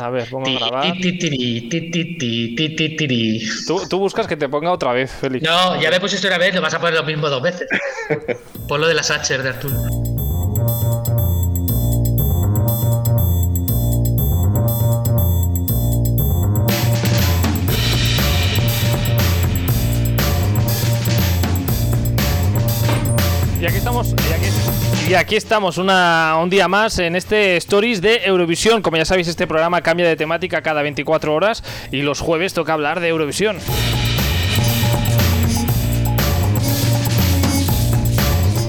A ver, pongo a grabar. Ti, ti, tiri, ti, ti, ti, ti, ti, tiri. Tú, tú buscas que te ponga otra vez, Félix. No, ya me pusiste una vez, lo vas a poner lo mismo dos veces. Por lo de las Hatcher de Arturo. Y aquí estamos un día más en este Stories de Eurovisión. Como ya sabéis, este programa cambia de temática cada 24 horas y los jueves toca hablar de Eurovisión.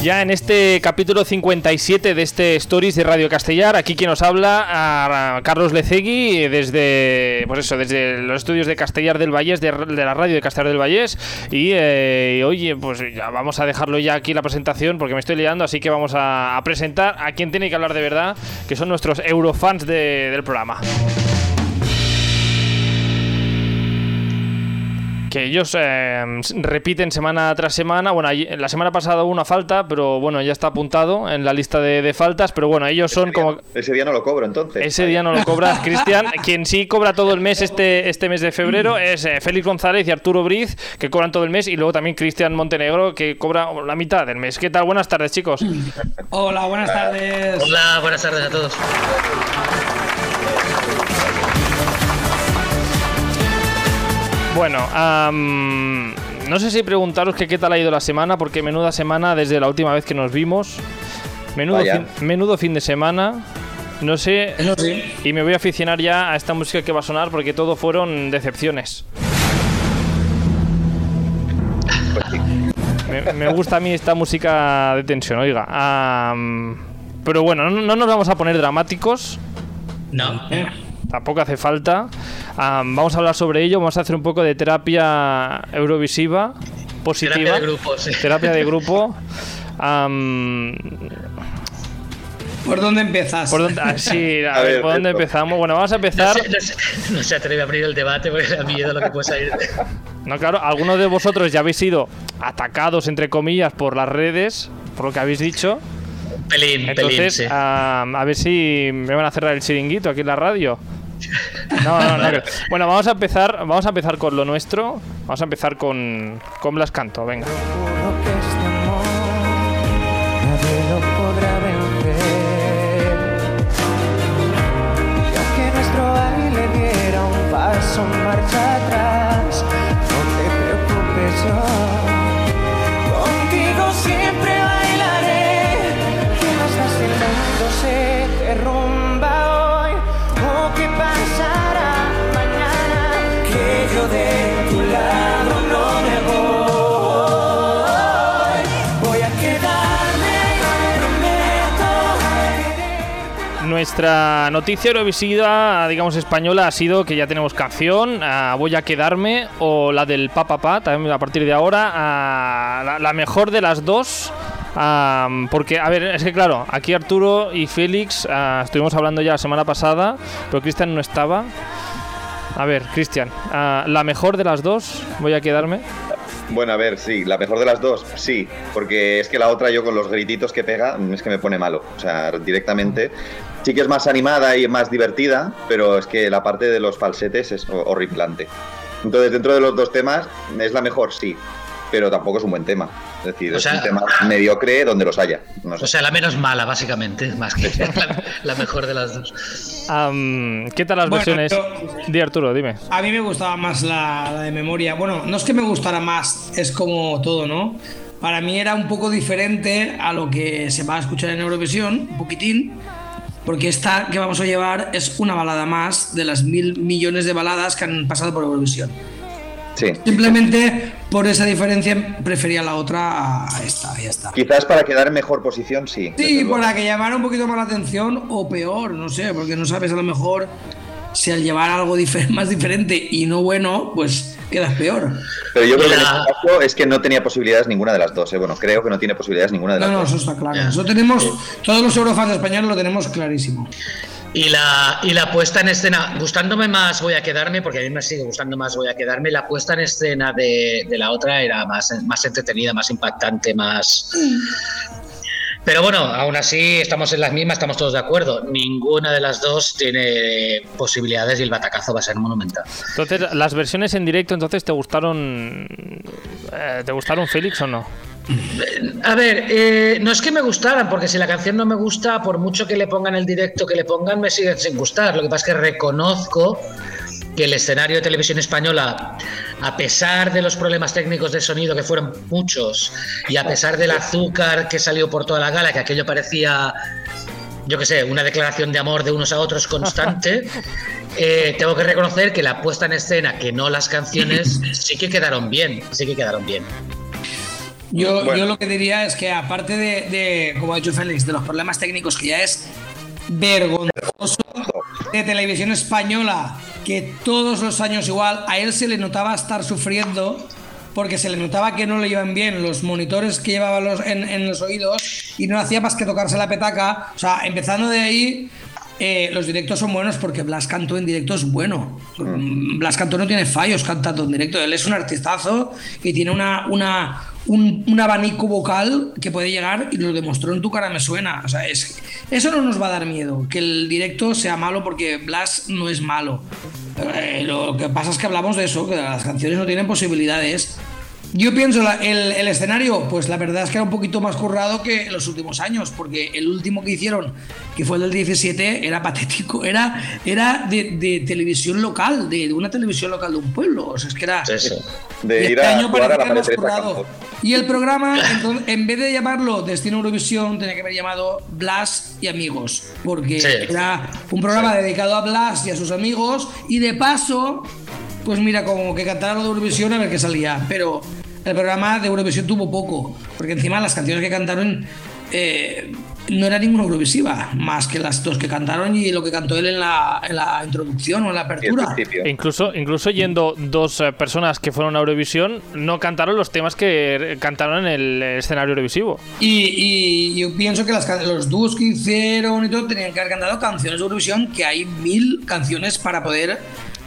Ya en este capítulo 57 de este Stories de Radio Castellar, aquí quien nos habla, Carlos Lecegui, desde pues eso, desde los estudios de Castellar del Vallés, de, de la radio de Castellar del Vallés. Y eh, oye, pues ya vamos a dejarlo ya aquí la presentación porque me estoy liando, así que vamos a, a presentar a quien tiene que hablar de verdad, que son nuestros eurofans de- del programa. Que ellos eh, repiten semana tras semana. Bueno, la semana pasada hubo una falta, pero bueno, ya está apuntado en la lista de, de faltas. Pero bueno, ellos son como. Ese día no lo cobro, entonces. Ese día no lo cobras, Cristian. Quien sí cobra todo el mes este, este mes de febrero es eh, Félix González y Arturo Briz, que cobran todo el mes. Y luego también Cristian Montenegro, que cobra la mitad del mes. ¿Qué tal? Buenas tardes, chicos. Hola, buenas tardes. Hola, buenas tardes a todos. Bueno, no sé si preguntaros que qué tal ha ido la semana, porque menuda semana desde la última vez que nos vimos. Menudo, fin, menudo fin de semana. No sé. Y me voy a aficionar ya a esta música que va a sonar porque todo fueron decepciones. Me, me gusta a mí esta música de tensión, oiga. Pero bueno, no, no nos vamos a poner dramáticos. No. Tampoco hace falta. Am, vamos a hablar sobre ello. Vamos a hacer un poco de terapia eurovisiva positiva. Terapia de grupo, sí. Terapia de grupo. ¿Por dónde empiezas? ¿por dónde, ah, sí, a A ver, ¿por dónde empezamos? Bueno, vamos a No empezar. se, no, se, no se atreve a abrir el debate porque da miedo lo que puede salir. No, claro, algunos de vosotros ya habéis sido atacados, entre comillas, por las redes, por lo que habéis dicho. Pelín, pelín, Entonces, sí. am, a ver si me van a cerrar el chiringuito aquí en la radio. No, no, no. Bueno, vamos a empezar, vamos a empezar con lo nuestro. Vamos a empezar con, con Blas Canto, venga. Este marcha atrás, no te preocupes yo. Nuestra noticia eurovisiva, digamos española, ha sido que ya tenemos canción, ah, Voy a quedarme, o la del Pa Pa también a partir de ahora, ah, la, mejor de las dos. ah, porque, a ver, es que claro, aquí Arturo y Félix estuvimos hablando ya la semana pasada, pero Cristian no estaba. A ver, Cristian, la mejor de las dos, voy a quedarme. Bueno, a ver, sí, la mejor de las dos, sí, porque es que la otra yo con los grititos que pega es que me pone malo, o sea, directamente. Sí que es más animada y más divertida, pero es que la parte de los falsetes es ho- horripilante. Entonces, dentro de los dos temas, es la mejor, sí, pero tampoco es un buen tema. Es decir, O es sea- un tema mediocre donde los haya. No sé. O sea, la menos mala, básicamente, más que la, la mejor de las dos. Am, ¿Qué tal las Bueno, versiones? yo- Di Arturo, dime. A mí me gustaba más la, la de memoria. Bueno, no es que me gustara más, es como todo, ¿no? Para mí era un poco diferente a lo que se va a escuchar en Eurovisión, un poquitín, porque esta que vamos a llevar es una balada más de las mil millones de baladas que han pasado por Eurovisión. Sí. Simplemente por esa diferencia prefería la otra a esta, ya está. Quizás para quedar en mejor posición, sí. Sí, para que llamara un poquito más la atención o peor, no sé, porque no sabes a lo mejor si al llevar algo difer- más diferente y no bueno, pues quedas peor. Pero yo creo que en este caso es que no tenía posibilidades ninguna de las dos. ¿eh? Bueno, creo que no tiene posibilidades ninguna de No, las no, dos. eso está claro. Eso tenemos, todos los eurofans españoles lo tenemos clarísimo. Y la, y la puesta en escena, gustándome más voy a quedarme, porque a mí me sigue gustando más voy a quedarme, la puesta en escena de, de la otra era más, más entretenida, más impactante, más... Pero bueno, aún así estamos en las mismas, estamos todos de acuerdo. Ninguna de las dos tiene posibilidades y el batacazo va a ser monumental. Entonces, las versiones en directo, entonces, ¿te gustaron, eh, ¿te gustaron Félix o no? A ver, eh, no es que me gustaran, porque si la canción no me gusta, por mucho que le pongan el directo que le pongan, me siguen sin gustar. Lo que pasa es que reconozco que el escenario de televisión española, a pesar de los problemas técnicos de sonido, que fueron muchos, y a pesar del azúcar que salió por toda la gala, que aquello parecía, yo qué sé, una declaración de amor de unos a otros constante, eh, tengo que reconocer que la puesta en escena, que no las canciones, sí que quedaron bien, sí que quedaron bien. Yo, Bueno. yo lo que diría es que aparte de, de, como ha dicho Félix, de los problemas técnicos que ya es vergonzoso de televisión española, que todos los años igual, a él se le notaba estar sufriendo porque se le notaba que no le iban bien los monitores que llevaba los, en, en los oídos y no hacía más que tocarse la petaca. O sea, empezando de ahí, eh, los directos son buenos porque Blas Cantó en directo es bueno. Mm, Blas Cantó no tiene fallos cantando en directo. Él es un artistazo y tiene una, una, un, un abanico vocal que puede llegar y lo demostró en tu cara me suena. O sea, es, eso no nos va a dar miedo. Que el directo sea malo porque Blas no es malo. Eh, lo que pasa es que hablamos de eso, que las canciones no tienen posibilidades. Yo pienso, la- el, el escenario, pues la verdad es que era un poquito más currado que los últimos años, porque el último que hicieron, que fue el del 17, era patético, era, era de, de televisión local, de, de una televisión local de un pueblo. O sea, es que era. Sí, sí. De Y ir este a año jugar a la Teresa currado. Y el programa, entonces, en vez de llamarlo Destino Eurovisión, tenía que haber llamado Blas y Amigos, porque Sí. era un programa dedicado a Blas y a sus amigos, y de paso, pues mira, como que cantaron lo de Eurovisión a ver qué salía. Pero el programa de Eurovisión tuvo poco, porque encima las canciones que cantaron eh, no era ninguna Eurovisiva, más que las dos que cantaron y lo que cantó él en la, en la introducción o en la apertura. E incluso, incluso yendo dos eh, personas que fueron a Eurovisión, no cantaron los temas que eh, cantaron en el escenario Eurovisivo. Y, y yo pienso que las can- los dúos que hicieron y todo tenían que haber cantado canciones de Eurovisión, que hay mil canciones para poder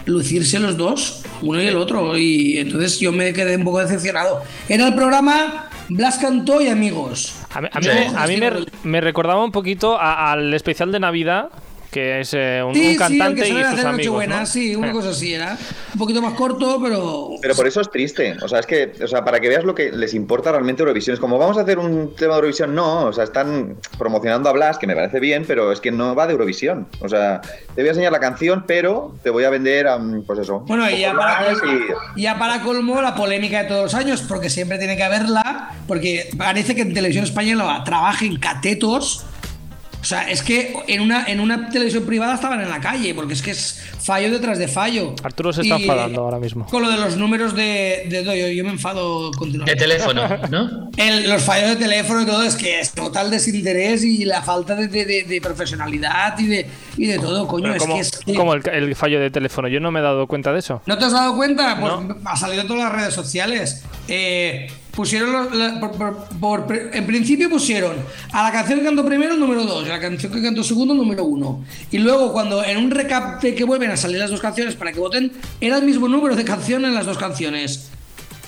lucirse los dos, uno y el otro. Y entonces yo me quedé un poco decepcionado. Era el programa Blas Cantó y Amigos. A mí, a mí me- a mí me, me recordaba un poquito al especial de Navidad, que es eh, un, Sí, un sí, cantante que y sus amigos. Nochebuena, ¿no? sí, una Eh. cosa así era. Un poquito más corto, pero. Pero por eso es triste. O sea, es que, o sea, para que veas lo que les importa realmente Eurovisión. Es como, vamos a hacer un tema de Eurovisión. No, o sea, están promocionando a Blas, que me parece bien, pero es que no va de Eurovisión. O sea, te voy a enseñar la canción, pero te voy a vender a, pues eso. Bueno, y ya para, y- ya para colmo la polémica de todos los años, porque siempre tiene que haberla, porque parece que en televisión española trabajen catetos. O sea, es que en una, en una televisión privada estaban en la calle, porque es que es fallo detrás de fallo. Arturo se está Y, enfadando ahora mismo. Con lo de los números de. de- no, yo, yo me enfado De continuamente. teléfono, ¿no? El- los fallos de teléfono y todo es que es total desinterés y la falta de, de- de- de profesionalidad y de, y de todo, coño. Pero Es ¿cómo, que es que- cómo el, el fallo de teléfono? Yo no me he dado cuenta de eso. ¿No te has dado cuenta? Pues No. ha salido en todas las redes sociales. Eh, pusieron en principio pusieron a la canción que cantó primero número 2, a la canción que cantó segundo número 1. Y luego cuando en un recap de que vuelven a salir las dos canciones para que voten, era el mismo número de canción en las dos canciones.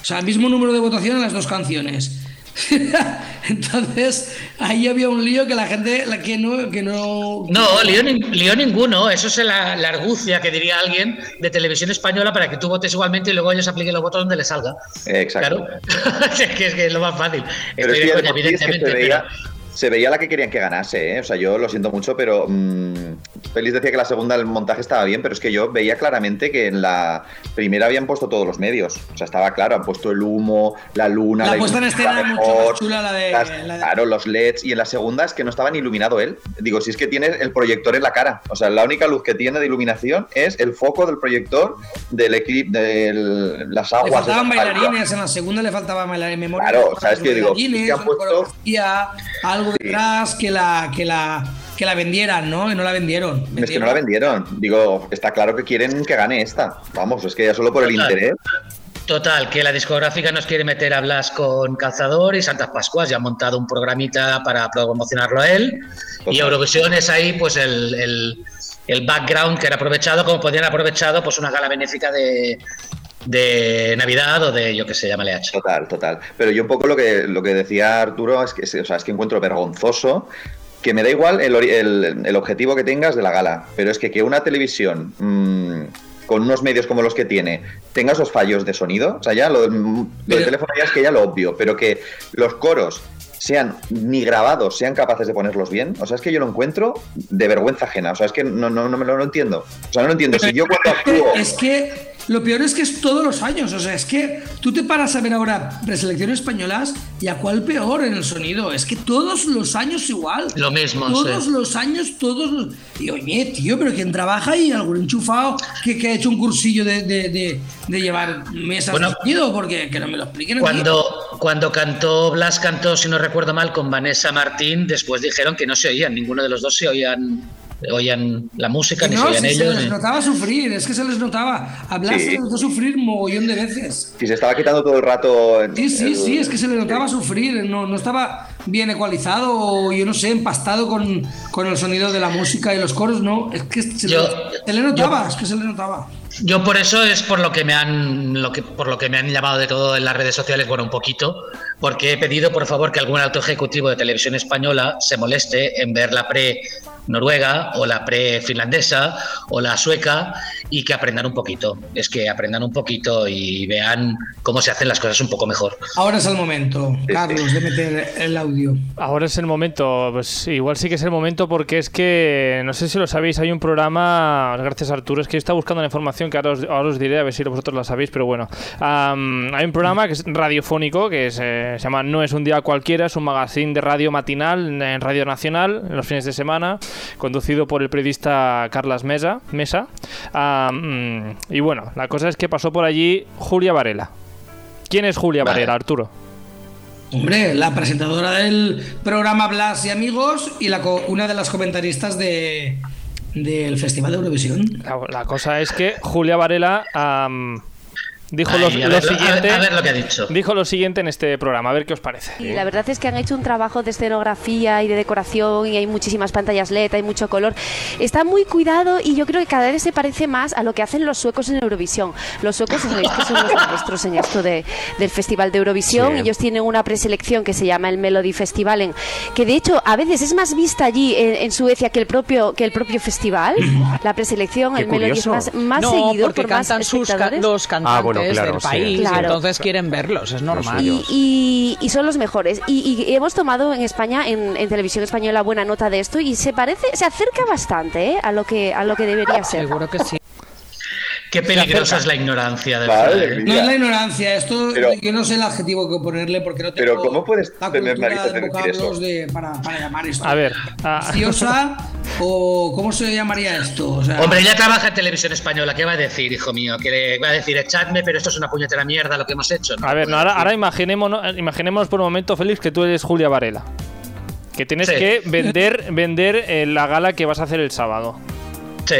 O sea, el mismo número de votación en las dos canciones. Entonces, ahí había un lío que la gente la que no que no No, lío, lío ninguno. Eso es la, la argucia que diría alguien de televisión española para que tú votes igualmente y luego ellos apliquen los votos donde les salga. Exacto. Claro. es, que, es que es lo más fácil. Pero Estoy es de que, coña, por ti es que evidentemente. se, veía, pero- se veía la que querían que ganase, ¿eh? O sea, yo lo siento mucho, pero mm, Félix decía que la segunda, el montaje estaba bien, pero es que yo veía claramente que en la primera habían puesto todos los medios. O sea, estaba claro, han puesto el humo, la luna, La la, puesta en escena mucho mejor, más chula la de- las- la de- Claro, los LEDs. Y en la segunda es que no estaba ni iluminado él. Digo, si es que tiene el proyector en la cara. O sea, la única luz que tiene de iluminación es el foco del proyector del equipo, de las Le aguas. faltaban de la- bailarines, en la segunda le faltaban bailarines memoria. Claro, o sea, es que digo, ¿qué han puesto? Algo detrás que la, que la que la vendieran, ¿no? Y no la vendieron. Es que no la vendieron. Digo, está claro que quieren que gane esta. Vamos, es que ya solo por el Total. interés. Total, que la discográfica nos quiere meter a Blas con Calzador y Santas Pascuas. Ya han montado un programita para promocionarlo a él. Y. Eurovisión es ahí, pues, el, el- el background que era aprovechado, como podían haber aprovechado, pues, una gala benéfica de, de Navidad o de, yo que sé, llámale H. Total, total. Pero yo un poco lo que, lo que decía Arturo es que, o sea, es que encuentro vergonzoso que me da igual el, el- el objetivo que tengas de la gala, pero es que que una televisión mm, con unos medios como los que tiene tenga esos fallos de sonido, o sea, ya lo, lo del teléfono ya es que ya lo obvio, pero que los coros sean ni grabados, sean capaces de ponerlos bien, o sea, es que yo lo encuentro de vergüenza ajena, o sea, es que no, no, no me lo no entiendo. O sea, no lo entiendo. Si yo cuando actúo... Es que lo peor es que es todos los años. O sea, es que tú te paras a ver ahora preselecciones españolas y a cuál peor en el sonido. Es que todos los años igual. Lo mismo, Todos sí. los años, todos los. Y oye, tío, pero quien trabaja ahí, algún enchufado que, que ha hecho un cursillo de, de- de- de llevar mesas Bueno, de sonido, porque que no me lo expliquen. aquí. Cuando, cuando cantó, Blas cantó, si no recuerdo mal, con Vanessa Martín, después dijeron que no se oían, ninguno de los dos se oían, oían la música, ni se No, oían si se ellos. les ni- notaba sufrir, es que se les notaba. Hablar Sí. se les notó sufrir mogollón de veces. Si se estaba quitando todo el rato... en- Sí, sí, el- sí, es que se le notaba sufrir, no, no estaba bien ecualizado o yo no sé, empastado con, con el sonido de la música y los coros, no, es que se, Yo- le, se le notaba, yo- es que se le notaba. Yo por eso es por lo que me han lo que por lo que me han llamado de todo en las redes sociales, bueno, un poquito, porque he pedido por favor que algún alto ejecutivo de televisión española se moleste en ver la pre noruega o la pre finlandesa o la sueca y que aprendan un poquito. Es que aprendan un poquito y vean cómo se hacen las cosas un poco mejor. Ahora es el momento. Carlos, de meter el audio. Ahora es el momento, pues igual sí que es el momento porque es que, no sé si lo sabéis, hay un programa, gracias Arturo, es que está buscando la información que ahora os, ahora os diré, a ver si vosotros la sabéis, pero bueno, Am, hay un programa que es radiofónico, que es, eh, se llama No es un día cualquiera, es un magazine de radio matinal en Radio Nacional, en los fines de semana, conducido por el periodista Carlas Mesa. Mesa. Am, y bueno, la cosa es que pasó por allí Julia Varela. ¿Quién es Julia Vale. Varela, Arturo? Hombre, la presentadora del programa Blas y Amigos y la co- una de las comentaristas de, del Festival de Eurovisión. La, la cosa es que Julia Varela dijo Ay, lo, a, lo ver, a ver- siguiente. a ver lo que ha dicho. Dijo lo siguiente en este programa, a ver qué os parece. Y la verdad es que han hecho un trabajo de escenografía y de decoración y hay muchísimas pantallas LED, hay mucho color. Está muy cuidado y yo creo que cada vez se parece más a lo que hacen los suecos en Eurovisión. Los suecos sabéis que son los maestros en esto de, del Festival de Eurovisión. Sí. Ellos tienen una preselección que se llama el Melody Festivalen, que de hecho a veces es más vista allí en, en Suecia que el propio que el propio festival. La preselección, Qué el Melody es curioso. más, más no, seguido porque por más cantan sus ca- espectadores. los cantantes Ah, bueno, claro, del sí. país, Claro. entonces quieren verlos, es normal. y, y- y son los mejores. Y, y hemos tomado en España, en, en televisión española, buena nota de esto y se parece, se acerca bastante ¿eh? a lo que a lo que debería ser. Seguro que sí. Qué peligrosa es la ignorancia de Madre verdad, ¿eh? No es la ignorancia, esto Pero- yo no sé el adjetivo que ponerle porque no tengo Pero ¿cómo puedes la tener narices de decir eso? de- para, para llamar esto. A ver, ah. O ¿cómo se llamaría esto? O sea, Hombre, ella trabaja en televisión española. ¿Qué va a decir, hijo mío? Que le va a decir, echadme, pero esto es una puñetera mierda lo que hemos hecho. A ver, no, ahora, ahora imaginémonos, imaginémonos por un momento, Félix, que tú eres Julia Varela. Que tienes Sí. que vender, vender eh, la gala que vas a hacer el sábado. Sí.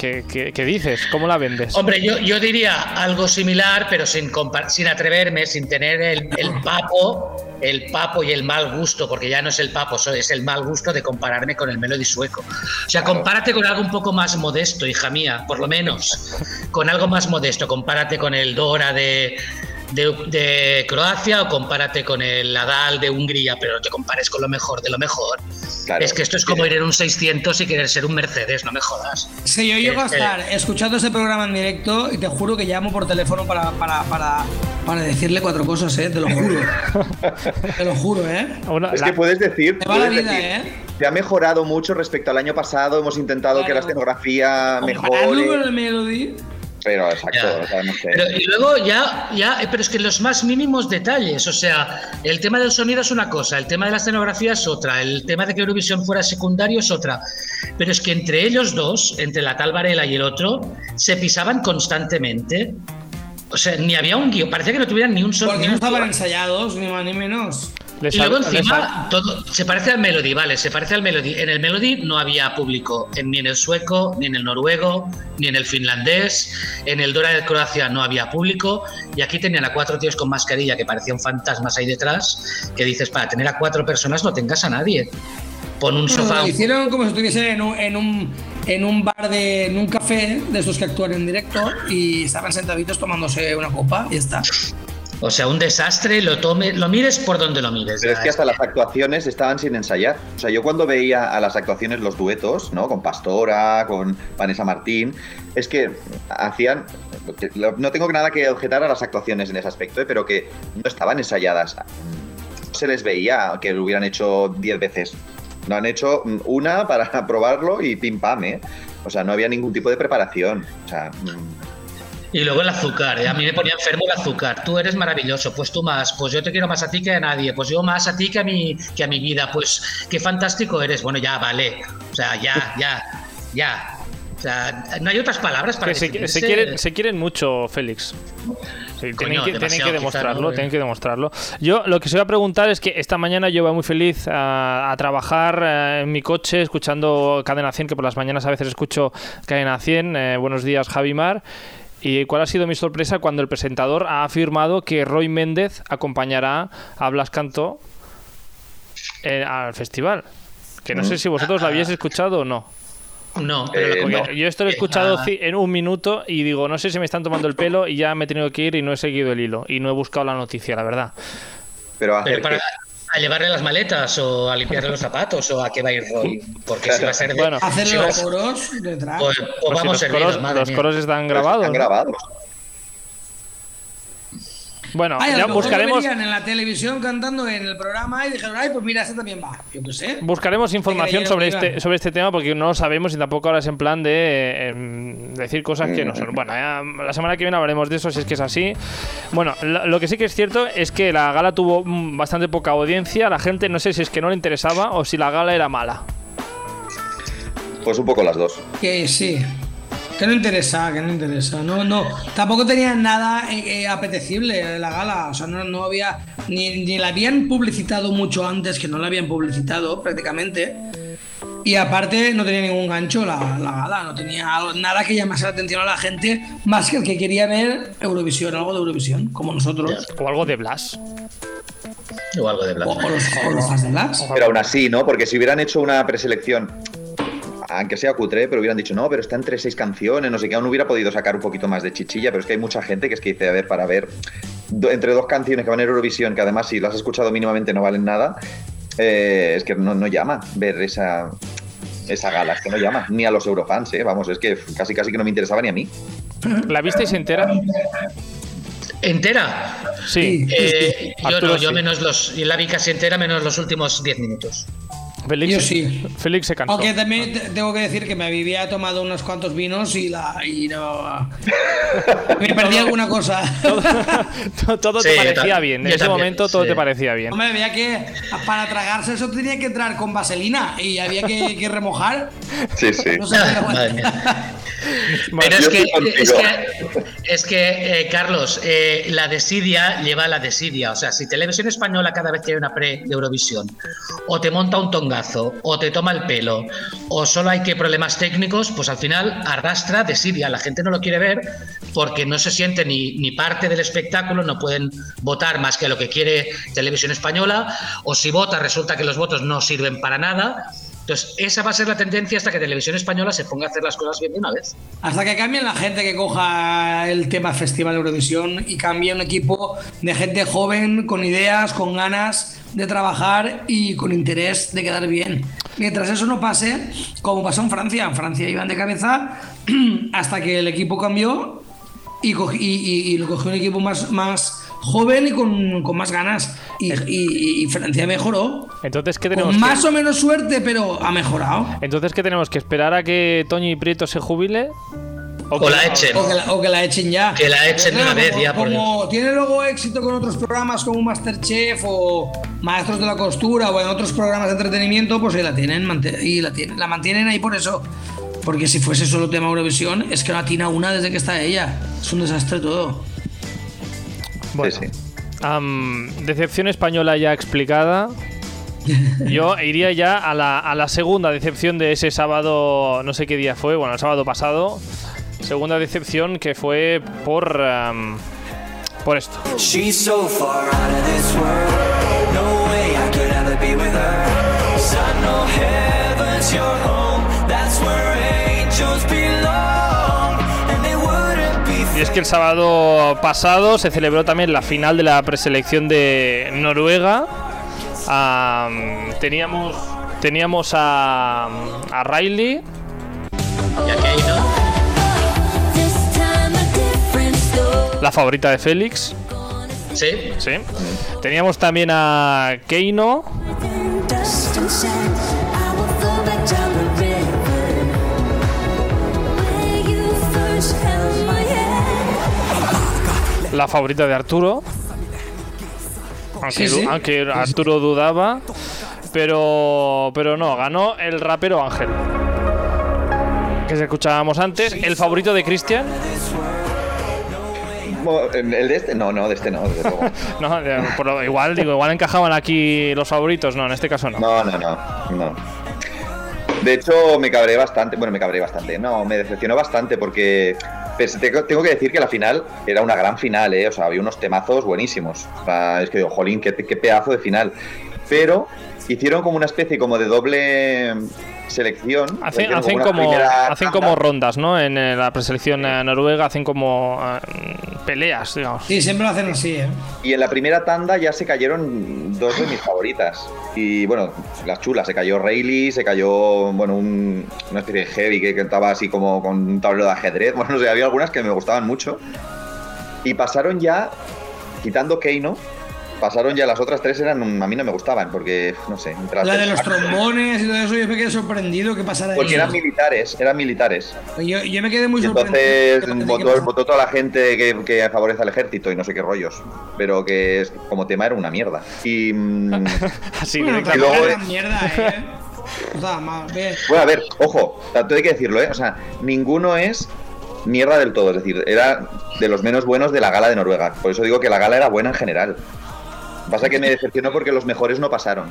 ¿Qué, dices? ¿Cómo la vendes? Hombre, yo, yo diría algo similar, pero sin, sin atreverme, sin tener el, el papo, el papo y el mal gusto, porque ya no es el papo, es el mal gusto de compararme con el Melody sueco. O sea, compárate con algo un poco más modesto, hija mía, por lo menos. Con algo más modesto, compárate con el Dora de, de, de Croacia o compárate con el Adal de Hungría, pero no te compares con lo mejor de lo mejor. Claro. Es que esto es como ir en un 600 y querer ser un Mercedes, no me jodas. Si yo llego a Eh, estar escuchando este programa en directo y te juro que llamo por teléfono para, para, para, para decirle cuatro cosas, ¿eh? Te lo juro. te lo juro, ¿eh? Una- Es la- que puedes decir, Te va la vida, decir, ¿eh? se ha mejorado mucho respecto al año pasado, hemos intentado que la Claro. escenografía mejore, el Melody. Pero exacto, Ya. o sea, no sé. Pero, y luego ya, ya, eh, pero es que los más mínimos detalles, o sea, el tema del sonido es una cosa, el tema de la escenografía es otra, el tema de que Eurovisión fuera secundario es otra, pero es que entre ellos dos, entre la tal Varela y el otro, se pisaban constantemente. O sea, ni había un guion, parecía que no tuvieran ni un solo Porque ni no estaban ensayados, ni más ni menos. Les Y luego encima todo se parece al Melody, vale, se parece al Melody. En el Melody no había público, en- ni en el sueco, ni en el noruego, ni en el finlandés. En el Dora de Croacia no había público. Y aquí tenían a cuatro tíos con mascarilla que parecían fantasmas ahí detrás. Que dices, para tener a cuatro personas no tengas a nadie. Pon un sofá. lo hicieron como si estuviesen en un, en un, en un bar de. en un café de estos que actúan en directo y estaban sentaditos tomándose una copa y ya está. O sea, un desastre, lo, tome, lo mires por donde lo mires. Pero es que hasta las actuaciones estaban sin ensayar. O sea, yo cuando veía a las actuaciones los duetos, ¿no? Con Pastora, con Vanessa Martín, es que hacían. No tengo nada que objetar a las actuaciones en ese aspecto, ¿eh? pero que no estaban ensayadas. No se les veía que lo hubieran hecho 10 veces. No han hecho una para probarlo y pim pam, ¿eh? O sea, no había ningún tipo de preparación. O sea, Y luego el azúcar, ¿eh? a mí me ponía enfermo el azúcar. Tú eres maravilloso, pues tú más, pues yo te quiero más a ti que a nadie, pues yo más a ti que a mi, que a mi vida, pues qué fantástico eres. Bueno, ya, vale. O sea, ya, ya, ya. O sea, no hay otras palabras para Que se, se quieren, se quieren mucho, Félix. Sí, tienen, que, tienen demostrarlo, ¿no? tienen que demostrarlo. Yo lo que se iba a preguntar es que esta mañana yo iba muy feliz a, a trabajar eh, en mi coche escuchando Cadena 100, que por las mañanas a veces escucho Cadena 100. Eh, buenos días, Javi Mar. ¿Y cuál ha sido mi sorpresa cuando el presentador ha afirmado que Roy Méndez acompañará a Blas Cantó eh, al festival? Que no sé si vosotros lo habíais escuchado o no. No, pero Eh, no. yo esto lo he escuchado Ah. en un minuto y digo, no sé si me están tomando el pelo y ya me he tenido que ir y no he seguido el hilo y no he buscado la noticia, la verdad. pero hacer Pero para a llevarle las maletas o a limpiarle los zapatos o a qué va a ir Roy. Porque si va a ser de. Bueno, Hacer si los coros detrás. Pues, pues Pues si vamos los servidos, coros, los coros están grabados. están ¿no? Bueno, Ay, ya buscaremos, en la televisión cantando en el programa y dijeron, ay, pues mira, este también va. Yo qué sé. buscaremos información sobre este, sobre este tema porque no lo sabemos y tampoco ahora es en plan de eh, em, decir cosas que no son. Bueno, ya la semana que viene hablaremos de eso si es que es así. Bueno, lo, lo que sí que es cierto es que la gala tuvo mm, bastante poca audiencia. La gente no sé si es que no le interesaba o si la gala era mala. Pues un poco las dos. Que sí. Que no interesa, que no interesa. No, no. Tampoco tenía nada eh, eh, apetecible la gala. O sea, no, no había. Ni, ni la habían publicitado mucho antes, que no la habían publicitado prácticamente. Y aparte no tenía ningún gancho la, la gala, no tenía algo- nada que llamase la atención a la gente, más que el que quería ver Eurovisión, algo de Eurovisión, como nosotros. O algo de Blas. O algo de O, blanco. o los, o los de Blas. Pero aún así, ¿no? Porque si hubieran hecho una preselección, aunque sea cutre, pero hubieran dicho, no, pero está entre seis canciones, no sé qué, aún hubiera podido sacar un poquito más de chichilla, pero es que hay mucha gente que es que dice, a ver, para ver, do- entre dos canciones que van en Eurovisión, que además si las has escuchado mínimamente no valen nada, eh, es que no, no llama ver esa, esa gala, es que no llama, ni a los eurofans, ¿eh? Vamos, es que casi casi que no me interesaba ni a mí. ¿La visteis entera? ¿Entera? Sí. Eh, yo Arturo, no, yo sí. menos los. y La vi casi entera menos los últimos 10 minutos. Félix, Yo sí. Félix se cansó. Aunque también te- tengo que decir que me había tomado unos cuantos vinos y la y no me perdí alguna cosa. todo todo Sí, te parecía bien. En ese también, momento todo sí. te parecía bien. Hombre, veía que para tragarse eso tenía que entrar con vaselina y había que, que remojar. Sí, sí. No sé, pero bueno. Madre mía. Bueno, Pero es que, es que, es que, eh, Carlos, eh, la desidia lleva a la desidia. O sea, si Televisión Española cada vez que hay una pre de Eurovisión o te monta un o te toma el pelo o solo hay que problemas técnicos, pues al final arrastra desidia. La gente no lo quiere ver porque no se siente ni, ni parte del espectáculo, no pueden votar más que lo que quiere Televisión Española o si vota resulta que los votos no sirven para nada. Entonces, esa va a ser la tendencia hasta que Televisión Española se ponga a hacer las cosas bien de una vez. Hasta que cambien la gente que coja el tema Festival Eurovisión y cambie un equipo de gente joven, con ideas, con ganas de trabajar y con interés de quedar bien. Mientras eso no pase, como pasó en Francia, en Francia iban de cabeza hasta que el equipo cambió y, y, y- y lo cogió un equipo más, más joven y con, con más ganas. Y, y- y Francia mejoró. Entonces, ¿qué tenemos Con que- más o menos suerte, pero ha mejorado. Entonces, ¿qué tenemos? ¿Que esperar a que Toño y Prieto se jubile? O que- la echen. O que, la, o que la echen ya. Que la echen de una vez como- ya, por Como tiene luego éxito con otros programas como Masterchef o Maestros de la Costura o en otros programas de entretenimiento, pues ahí la tienen y la, tienen, la mantienen ahí por eso. Porque si fuese solo tema Eurovisión, es que no atina una desde que está ella. Es un desastre todo. Bueno, Sí, decepción española ya explicada. Yo iría ya a la, a la segunda decepción de ese sábado, no sé qué día fue, bueno, el sábado pasado. Segunda decepción que fue por, am, por esto. Y es que el sábado pasado se celebró también la final de la preselección de Noruega. Am, teníamos teníamos a, a Riley, Y aquí, ¿no? la favorita de Félix. Sí. Sí. Teníamos también a Keino, la favorita de Arturo. Aunque, Sí, sí. du- aunque Arturo dudaba. Pero, pero no, ganó el rapero Ángel. Que se escuchábamos antes. El favorito de Cristian. ¿El de este? No, no, de este no. No, de- por lo- igual, digo, igual encajaban aquí los favoritos. No, en este caso no. No, no, no, no. De hecho, me cabré bastante. Bueno, me cabré bastante. No, me decepcionó bastante porque tengo, tengo que decir que la final era una gran final, ¿eh? O sea, había unos temazos buenísimos. O sea, es que digo, jolín, qué, qué pedazo de final. Pero hicieron como una especie como de doble selección. Hacen, una como, hacen como rondas, ¿no? En eh, la preselección eh, noruega hacen como eh, peleas, digamos. Sí, siempre lo hacen así, ¿eh? Y en la primera tanda ya se cayeron dos de mis favoritas. Y bueno, las chulas, se cayó Rayleigh, se cayó, bueno, un- una especie de heavy que cantaba así como con un tablero de ajedrez. Bueno, no sé, había algunas que me gustaban mucho. Y pasaron ya, quitando Keino, pasaron ya las otras tres, eran a mí no me gustaban, porque, no sé, La de los trombones y todo eso, yo me quedé sorprendido que pasara Porque eran militares, eran militares. Yo, yo me quedé muy Y sorprendido. entonces votó, votó toda la gente que, que favorece al ejército y no sé qué rollos. Pero que es- como tema era una mierda. Y. mm, Así Bueno, directamente. Y luego- mierda, ¿eh? O sea, más bien. Bueno, a ver, ojo, tanto hay que decirlo, ¿eh? O sea, ninguno es mierda del todo. Es decir, era de los menos buenos de la gala de Noruega. Por eso digo que la gala era buena en general. Pasa que me decepcionó porque los mejores no pasaron.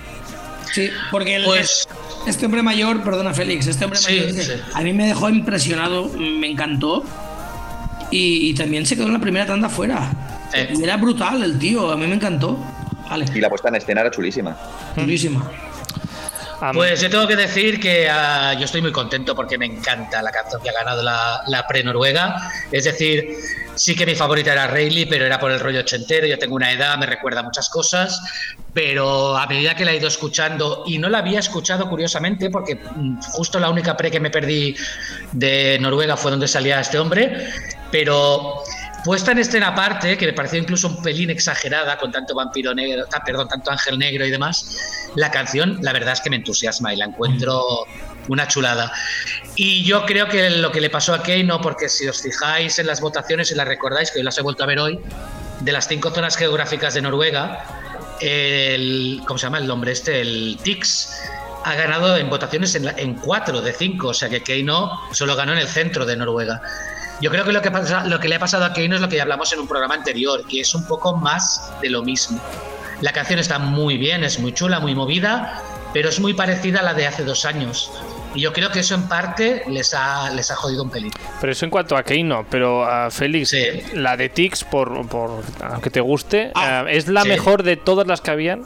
Sí, porque el- Pues- este hombre mayor, perdona Félix, este hombre Sí, mayor sí. a mí me dejó impresionado, me encantó. Y, y también se quedó en la primera tanda fuera. Eh. Y Era brutal el tío, a mí me encantó. Vale, Y la puesta en escena era chulísima. chulísima. Am- Pues yo tengo que decir que ah, yo estoy muy contento porque me encanta la canción que ha ganado la, la pre-noruega. Es decir, sí que mi favorita era Rayleigh, pero era por el rollo ochentero. Yo tengo una edad, me recuerda muchas cosas. Pero a medida que la he ido escuchando, y no la había escuchado curiosamente, porque mm, justo la única pre que me perdí de Noruega fue donde salía este hombre, pero puesta en escena aparte, que me pareció incluso un pelín exagerada con tanto vampiro negro, ah, perdón, tanto ángel negro y demás, la canción la verdad es que me entusiasma y la encuentro una chulada. Y yo creo que lo que le pasó a Keino, porque si os fijáis en las votaciones y las recordáis, que yo las he vuelto a ver hoy, de las cinco zonas geográficas de Noruega, el, ¿cómo se llama el nombre este? El TIX ha ganado en votaciones en, la- en cuatro de cinco, o sea que Keino solo ganó en el centro de Noruega. Yo creo que lo que, pasa, lo que le ha pasado a Keino es lo que ya hablamos en un programa anterior, que es un poco más de lo mismo. La canción está muy bien, es muy chula, muy movida, pero es muy parecida a la de hace dos años. Y yo creo que eso en parte les ha, les ha jodido un pelín. Pero eso en cuanto a Keino, pero a Félix, Sí. la de Tix, por, por aunque te guste, Ah, eh, ¿es la sí. mejor de todas las que habían?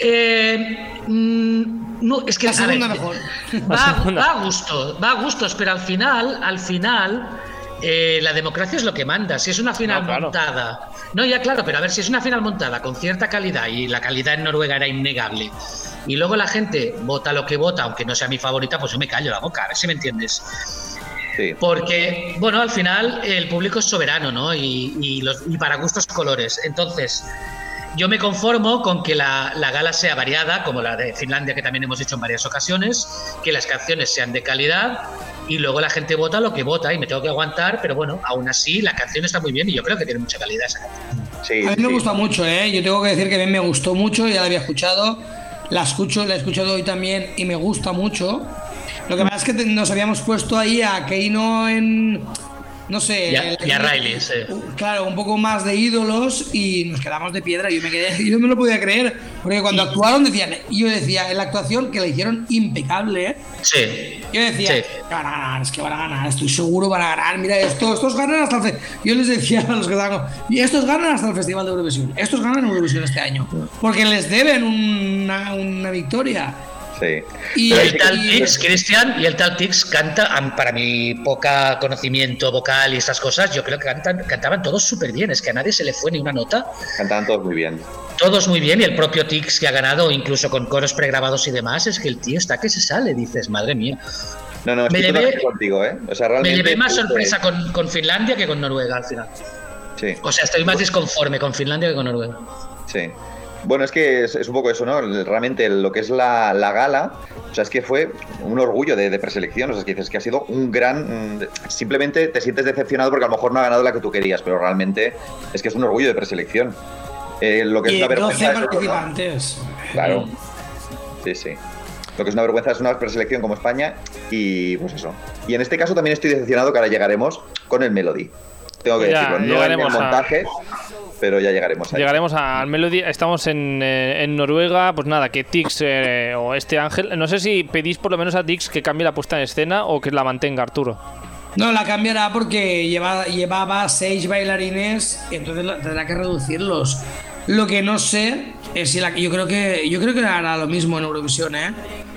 Eh, mm, no, es que La segunda ver, mejor. Va, segunda. va a gusto, va a gustos, pero al final, al final, eh, la democracia es lo que manda. Si es una final No, claro. montada, no, ya claro, pero a ver, si es una final montada con cierta calidad y la calidad en Noruega era innegable, y luego la gente vota lo que vota, aunque no sea mi favorita, pues yo me callo la boca, a ver si me entiendes. Sí. Porque, bueno, al final el público es soberano, ¿no? Y, y los, y para gustos colores. Entonces, yo me conformo con que la, la gala sea variada, como la de Finlandia, que también hemos hecho en varias ocasiones, que las canciones sean de calidad y luego la gente vota lo que vota y me tengo que aguantar, pero bueno, aún así la canción está muy bien y yo creo que tiene mucha calidad esa canción. Sí, A mí sí, me gusta mucho, ¿eh? Yo tengo que decir que a mí me gustó mucho, ya la había escuchado. La escucho, la he escuchado hoy también y me gusta mucho. Lo que pasa es que nos habíamos puesto ahí a Keino en. No sé. Y a- el- y a Riley, sí. Claro, un poco más de ídolos y nos quedamos de piedra. Yo me quedé, yo no me lo podía creer. Porque cuando actuaron decían, yo decía en la actuación que la hicieron impecable, ¿eh? Sí. Yo decía, Sí. que van a ganar, es que van a ganar, estoy seguro van a ganar. Mira, esto, estos ganan hasta el fe- Yo les decía a los que estaban, y estos ganan hasta el Festival de Eurovisión. Estos ganan Eurovisión este año. Porque les deben una, una victoria. Sí. Y, el tal Tix, Cristian, y el tal Tix canta, para mi poca conocimiento vocal y estas cosas, yo creo que cantan, cantaban todos súper bien, es que a nadie se le fue ni una nota, Cantaban todos muy bien. todos muy bien, y el propio Tix que ha ganado, incluso con coros pregrabados y demás, es que el tío está que se sale, dices, madre mía. No, no, Me llevé- contigo, ¿eh? O sea, Me realmente. llevé más sorpresa con, con Finlandia que con Noruega al final. Sí. O sea, estoy más disconforme con Finlandia que con Noruega. Sí. Bueno, es que es, es un poco eso, ¿no? Realmente lo que es la, la gala, o sea, es que fue un orgullo de, de preselección, o sea, es que dices que ha sido un gran... mm, Simplemente te sientes decepcionado porque a lo mejor no ha ganado la que tú querías, pero realmente es que es un orgullo de preselección. Eh, lo que es una 12 vergüenza es otro, ¿no? participantes. Claro. Sí, sí. Lo que es una vergüenza es una preselección como España y pues eso. Y en este caso también estoy decepcionado que ahora llegaremos con el Melody. Tengo que Ya, decirlo, no en el montaje, pero ya llegaremos ahí. Llegaremos al Melody, estamos en, eh, en Noruega, pues nada, que Tix eh, o este Ángel, no sé si pedís por lo menos a Tix que cambie la puesta en escena o que la mantenga Arturo. No, la cambiará porque lleva- llevaba seis bailarines y entonces tendrá que reducirlos. Lo que no sé es si la, yo creo que yo creo que hará lo mismo en Eurovisión, ¿eh?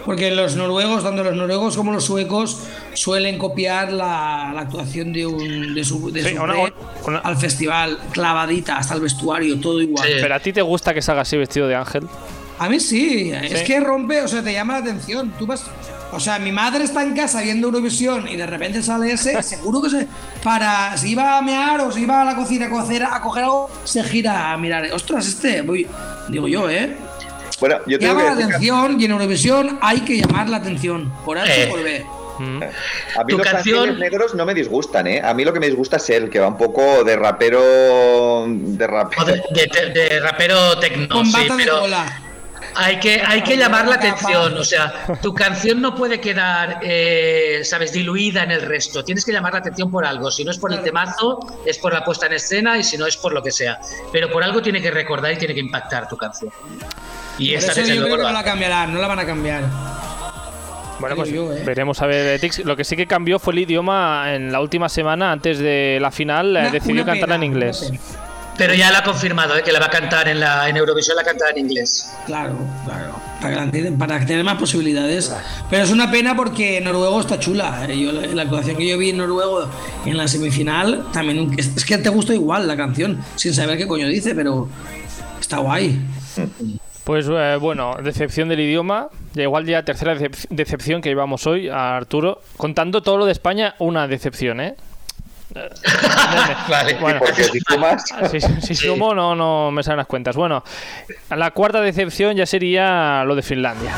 Porque los noruegos, tanto los noruegos como los suecos, suelen copiar la, la actuación de un de su, de Sí, su una- una- al festival, clavadita hasta el vestuario, todo igual. Sí. Pero a ti te gusta que salga así vestido de Ángel. A mí sí, es que rompe, o sea, te llama la atención. Tú vas, o sea, mi madre está en casa viendo Eurovisión y de repente sale ese, seguro que se para, si iba a mear o si iba a la cocina a coger, a coger algo, se gira a mirar. Ostras, este, voy, digo yo, ¿eh? Bueno, yo tengo Llama que la decir atención y en Eurovisión hay que llamar la atención. Por H Eh. por B. Mm. a mí tu los canción- negros no me disgustan, ¿eh? A mí lo que me disgusta es él, que va un poco de rapero... De O rapero... de, de- de rapero tecno, Con sí, bata de pero cola. Hay que, hay que llamar la atención. O sea, tu canción no puede quedar, eh, sabes, diluida en el resto. Tienes que llamar la atención por algo. Si no es por el temazo, es por la puesta en escena y si no es por lo que sea. Pero por algo tiene que recordar y tiene que impactar tu canción. Y Por esta eso yo creo que no la cambiarán, no la van a cambiar. Bueno, pues yo, ¿eh? veremos a ver eh, Tix. Lo que sí que cambió fue el idioma en la última semana, antes de la final, Una- decidió una cantarla en pena, inglés. Pero ya la ha confirmado, eh, que la va a cantar en, la, en Eurovisión, la cantará en inglés. Claro, claro. Para, para tener más posibilidades. Pero es una pena porque noruego está chula. eh. Yo, la, la actuación que yo vi en noruego en la semifinal, también es, es que te gusta igual la canción, sin saber qué coño dice, pero está guay. Pues eh, bueno, decepción del idioma. Ya igual ya tercera decep- decepción que llevamos hoy a Arturo. Contando todo lo de España, una decepción, ¿eh? Vale. Bueno, Porque si sumas... si, si sumo no, no me salen las cuentas. Bueno, la cuarta decepción ya sería lo de Finlandia.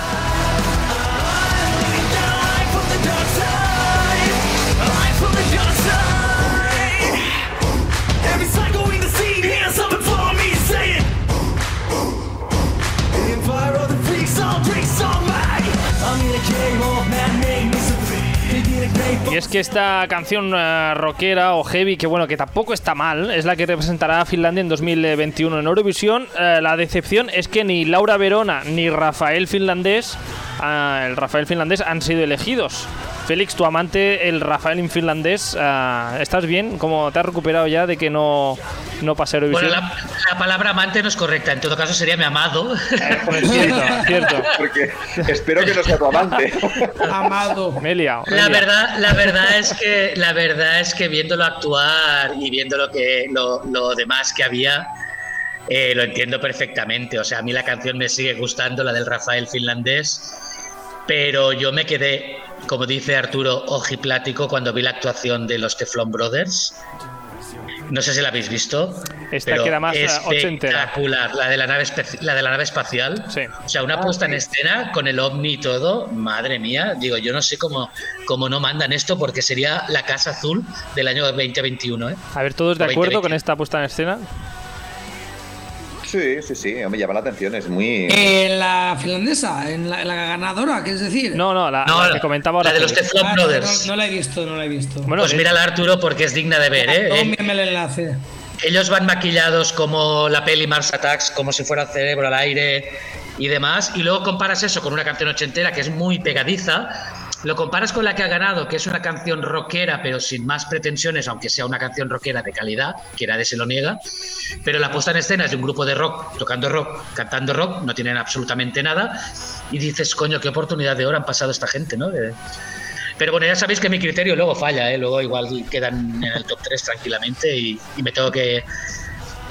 Y es que esta canción eh, rockera o heavy, que bueno, que tampoco está mal, es la que representará a Finlandia en 2021 en Eurovisión. Eh, la decepción es que ni Laura Verona ni Rafael Finlandés, ah, el Rafael Finlandés, han sido elegidos. Félix, tu amante, el Rafael en finlandés, ah, ¿estás bien? ¿Cómo te has recuperado ya de que no, no pase Bueno, Eurovisión? la, la palabra amante no es correcta, en todo caso sería mi amado. Pues cierto, cierto. Porque espero que no sea tu amante. Amado. Me he liado, me he La liado. verdad, la verdad es que la verdad es que viéndolo actuar y viendo lo que lo, lo demás que había, eh, lo entiendo perfectamente. O sea, a mí la canción me sigue gustando, la del Rafael finlandés, pero yo me quedé, como dice Arturo, ojiplático cuando vi la actuación de los Teflon Brothers. No sé si la habéis visto. Esta pero que era más, espectacular, la de la nave espe- la de la nave espacial. Sí. O sea, una puesta en escena con el ovni y todo, madre mía, digo, yo no sé cómo, cómo no mandan esto porque sería la Casa Azul del año 2021, ¿eh? A ver, ¿todos de O 20, acuerdo con 20. esta puesta en escena? Sí, sí, sí, me llama la atención, es muy... En la finlandesa, en la, ganadora, ¿qué es decir? No, no, la, No, la que comentaba ahora. la de los. Teflon Ah, no, Brothers. no, no la he visto, no la he visto. Bueno, pues de- mírala Arturo porque es digna de ver, ¿eh? No, Eh, envíame el enlace. Ellos van maquillados como la peli Mars Attacks, como si fuera cerebro al aire y demás, y luego comparas eso con una canción ochentera que es muy pegadiza, lo comparas con la que ha ganado, que es una canción rockera, pero sin más pretensiones, aunque sea una canción rockera de calidad, que nadie se lo niega. Pero la puesta en escena es de un grupo de rock, tocando rock, cantando rock, no tienen absolutamente nada. Y dices, coño, qué oportunidad de oro han pasado esta gente, ¿no? Pero bueno, ya sabéis que mi criterio luego falla, ¿eh? Luego igual quedan en el top 3 tranquilamente y, y me tengo que,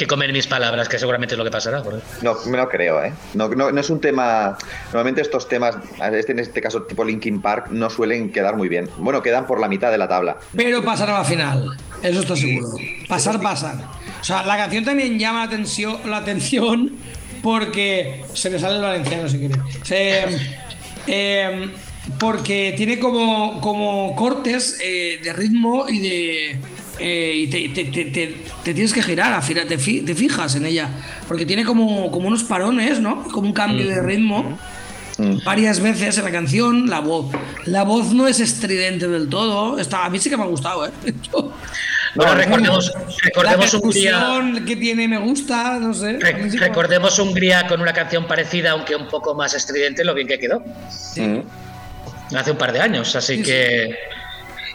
que comer mis palabras, que seguramente es lo que pasará. No, me lo creo, ¿eh? No, no, no es un tema. Normalmente estos temas, este, en este caso tipo Linkin Park, no suelen quedar muy bien. Bueno, quedan por la mitad de la tabla. Pero pasar a la final, eso está seguro. Pasar, pasar. O sea, la canción también llama la atención, la atención porque se me sale el valenciano si quiere. Se, eh, porque tiene como, como cortes eh, de ritmo y de. Eh, y te, te- te- te- te tienes que girar, te, fi- te fijas en ella. Porque tiene como, como unos parones, ¿no? Como un cambio de ritmo varias veces en la canción la voz. La voz no es estridente del todo. Está, a mí sí que me ha gustado, ¿eh? Bueno, recordemos, recordemos la Hungría. que tiene me gusta, no sé. sí recordemos Hungría con una canción parecida, aunque un poco más estridente, lo bien que quedó. Mm. Hace un par de años, así Sí, que.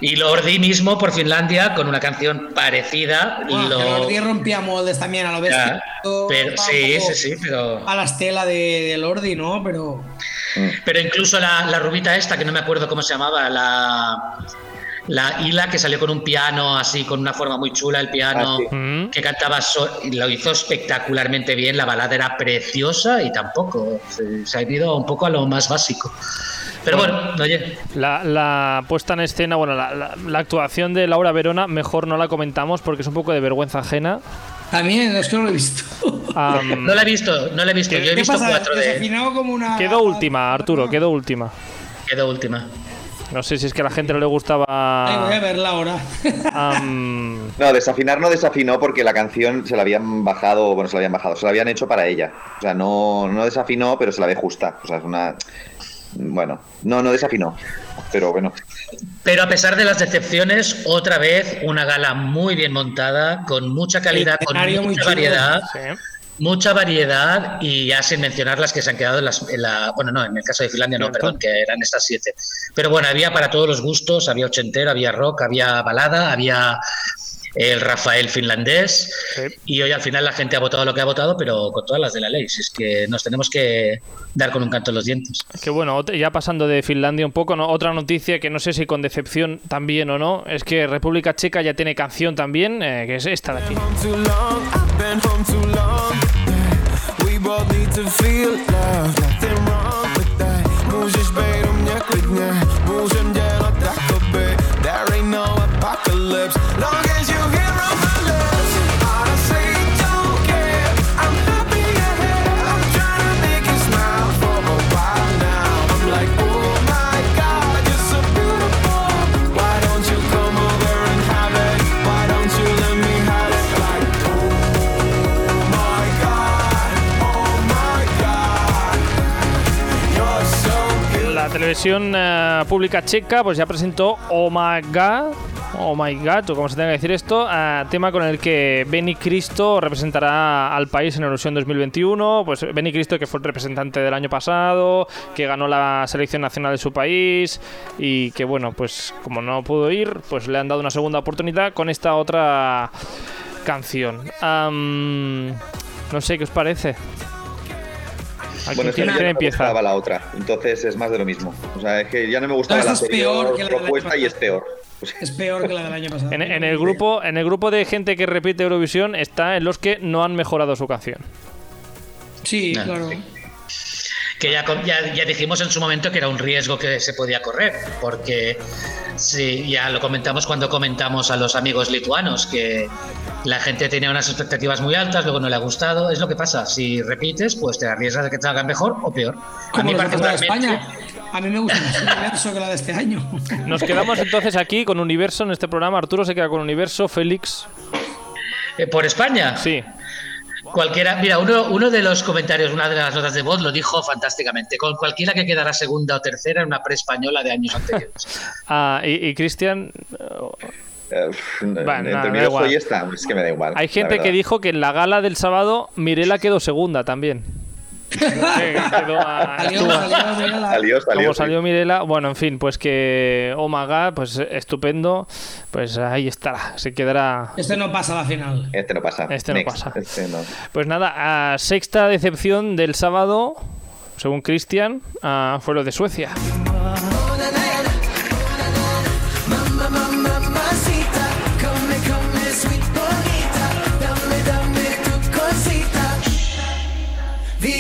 Y Lordi mismo por Finlandia con una canción parecida. Bueno, lo- Lordi rompía moldes también a lo bestia. Pero, sí, sí, sí, pero. A la estela de, de Lordi, ¿no? Pero. Pero incluso la, la rubita esta, que no me acuerdo cómo se llamaba, la. La Hila, que salió con un piano así, con una forma muy chula, el piano Ah, sí. Mm. que cantaba, so- y lo hizo espectacularmente bien, la balada era preciosa y tampoco, se, se ha ido un poco a lo más básico. Pero bueno, oye, La, la puesta en escena, bueno, la, la- la actuación de Laura Verona, mejor no la comentamos porque es un poco de vergüenza ajena. También, es que no lo he visto. No la he visto, no la he visto, yo he ¿Qué visto pasa? cuatro de... Desafinado como una. quedó última, Arturo, quedó última. Quedó última. No sé si es que a la gente no le gustaba. Ay, voy a verla ahora. No, desafinar no desafinó porque la canción se la habían bajado, bueno, se la habían bajado, se la habían hecho para ella. O sea, no, no desafinó, pero se la ve justa. O sea, es una. Bueno, no, no desafinó. Pero bueno. Pero a pesar de las decepciones, otra vez una gala muy bien montada, con mucha calidad, con muy mucha chulo. variedad. sí. Mucha variedad y ya sin mencionar las que se han quedado en, las, en la. Bueno, no, en el caso de Finlandia no, perdón, que eran estas siete. Pero bueno, había para todos los gustos: había ochentero, había rock, había balada, había el Rafael finlandés. Sí. Y hoy al final la gente ha votado lo que ha votado, pero con todas las de la ley. Si es que nos tenemos que dar con un canto en los dientes. Que bueno, ya pasando de Finlandia un poco, ¿no? otra noticia que no sé si con decepción también o no, es que República Checa ya tiene canción también, eh, que es esta de aquí. Televisión eh, pública checa pues ya presentó Oh My God, Oh My God, o se tenga que decir esto, eh, tema con el que Benny Cristo representará al país en Eurovisión 2021. Pues Benny Cristo que fue el representante del año pasado, que ganó la selección nacional de su país y que bueno, pues como no pudo ir, pues le han dado una segunda oportunidad con esta otra canción. No sé qué os parece. Bueno, es que ¿quién, a mí quién ya no me empieza? gustaba la otra. Entonces es más de lo mismo. O sea, es que ya no me gustaba No, la esta es peor anterior que la del año propuesta y es pasado. peor. Es peor que la del año pasado. En, en el grupo, en el grupo de gente que repite Eurovisión está en los que no han mejorado su canción. Sí, claro. sí. Que ya, com- ya, ya dijimos en su momento que era un riesgo que se podía correr, porque sí, ya lo comentamos cuando comentamos a los amigos lituanos, que la gente tenía unas expectativas muy altas, luego no le ha gustado, es lo que pasa, si repites, pues te arriesgas de que te hagan mejor o peor. A Como mí particularmente, España. A mí me gusta más el universo que la de este año. Nos quedamos entonces aquí con Universo en este programa. Arturo se queda con Universo, Félix. eh, por España, Sí. Cualquiera, mira, uno, uno de los comentarios, una de las notas de voz lo dijo fantásticamente, con cualquiera que quedara segunda o tercera en una pre-española de años anteriores. Ah, y, y Cristian, eh, y esta, es que me da igual. hay gente que dijo que en la gala del sábado Mirela quedó segunda también. Salió, salió. Salió, Mirela, bueno, en fin, pues que Oh my God, pues estupendo, pues ahí estará, se quedará. Este no pasa a la final. Este no pasa. Este no Next. pasa. Este no. Pues nada, a sexta decepción del sábado, según Cristian, ah, fue lo de Suecia.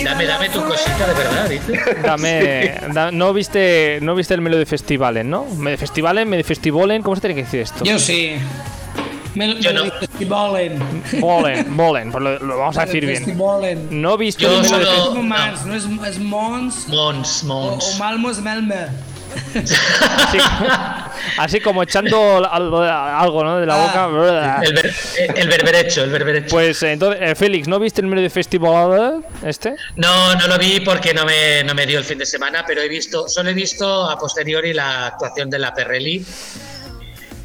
Dame, dame tu cosita de verdad, dice. Dame, da- no viste, no viste el Melody Festivalen, ¿no? Melody Festivalen, Melody Festivolen, ¿cómo se tiene que decir esto? Yo sí. Me, lo- Yo no. Stibolen. Bolen, Bolen, pues lo, lo vamos a decir bien. No viste Yo el Melody solo- Es Fest- como no. No es, es Mons Mons, o, Mons. o Malmo es Melmer. Así, así como echando al- algo, ¿no? De la Ah. boca. El, ver- el berberecho, el berberecho. Pues eh, entonces, eh, Félix, ¿no viste el Melody Festival este? No, no lo vi porque no me, no me dio el fin de semana, pero he visto, solo he visto a posteriori la actuación de la Perrelli.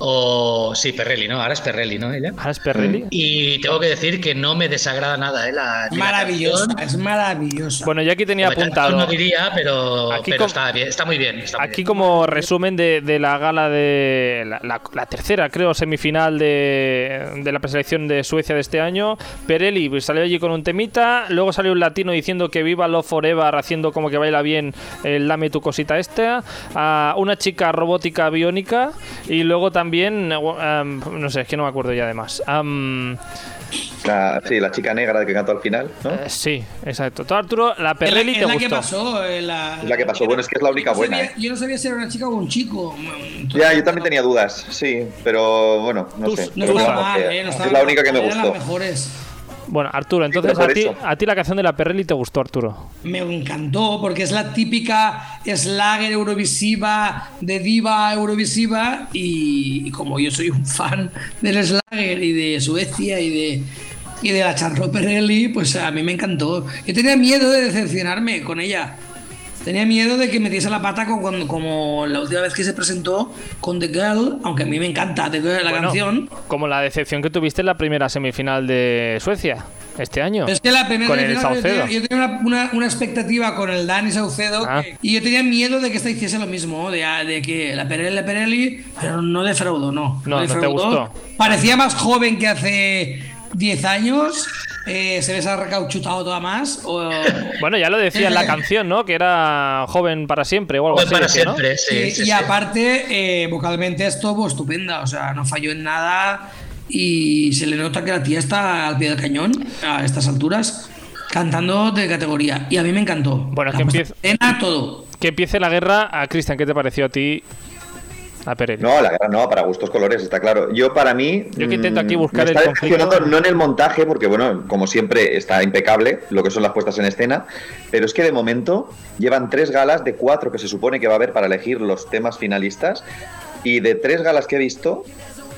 O sí, Perrelli, ¿no? Ahora es Perrelli, ¿no? Ella. Ah, es Perrelli. Y tengo que decir que no me desagrada nada, ¿eh? La, Maravillosa, es maravillosa. Bueno, yo aquí tenía apuntado. No diría, pero, Aquí pero está bien, está muy bien. está muy Aquí bien. como resumen de, de la gala de la, la- la tercera, creo, semifinal de, de la preselección de Suecia de este año, Perelli pues, salió allí con un temita, luego salió un latino diciendo que viva Love Forever, haciendo como que baila bien el dame tu cosita esta, a una chica robótica biónica y luego también, eh, um, no sé, es que no me acuerdo ya de más. Um, La, sí, la chica negra que cantó al final, ¿no? eh, sí, exacto. Tú, Arturo, la es la, es te la que gustó. pasó. eh, la, Es la que pasó. Bueno, es que es la única yo no buena, sabía- ¿eh? Yo no sabía si era una chica o un chico. Ya, yo también tenía dudas, sí, pero bueno, no Tú- sé. no estaba mal, que eh. No es estaba la mal, única que me eran las gustó. mejores. Bueno, Arturo, entonces a ti, a ti la canción de la Perelli te gustó, Arturo. Me encantó porque es la típica slager eurovisiva de diva eurovisiva y, y como yo soy un fan del slager y de Suecia y de y de la Charlotte Perrelli, pues a mí me encantó. Yo tenía miedo de decepcionarme con ella. Tenía miedo de que metiese la pata con, con- como la última vez que se presentó con The Girl, aunque a mí me encanta The Girl, la Bueno, canción. Como la decepción que tuviste en la primera semifinal de Suecia este año. Pero es que la primera Con el semifinal yo Saucedo. tenía, yo tenía una, una- una expectativa con el Dani Saucedo Ah. que- y yo tenía miedo de que esta hiciese lo mismo, de, de que la Perelli, la Perelli, pero no defraudó, no. No, no te defraudó. gustó. Parecía más joven que hace 10 años, eh, se les ha recauchutado toda más. o- Bueno, ya lo decía en la canción, ¿no? Que era joven para siempre o algo así. para decía, ¿no? siempre, sí. y, sí, y sí. aparte, eh, vocalmente estuvo estupenda, o sea, no falló en nada y se le nota que la tía está al pie del cañón a estas alturas, cantando de categoría. Y a mí me encantó. Bueno, La que en escena, todo. Que empiece la guerra. A Cristian, ¿qué te pareció a ti? A. No, la guerra no, para gustos colores, está claro. Yo para mí... Yo que intento aquí mm, buscar me el está conflicto. decepcionando no en el montaje, porque bueno, como siempre está impecable lo que son las puestas en escena, pero es que de momento llevan tres galas de cuatro que se supone que va a haber para elegir los temas finalistas, y de tres galas que he visto,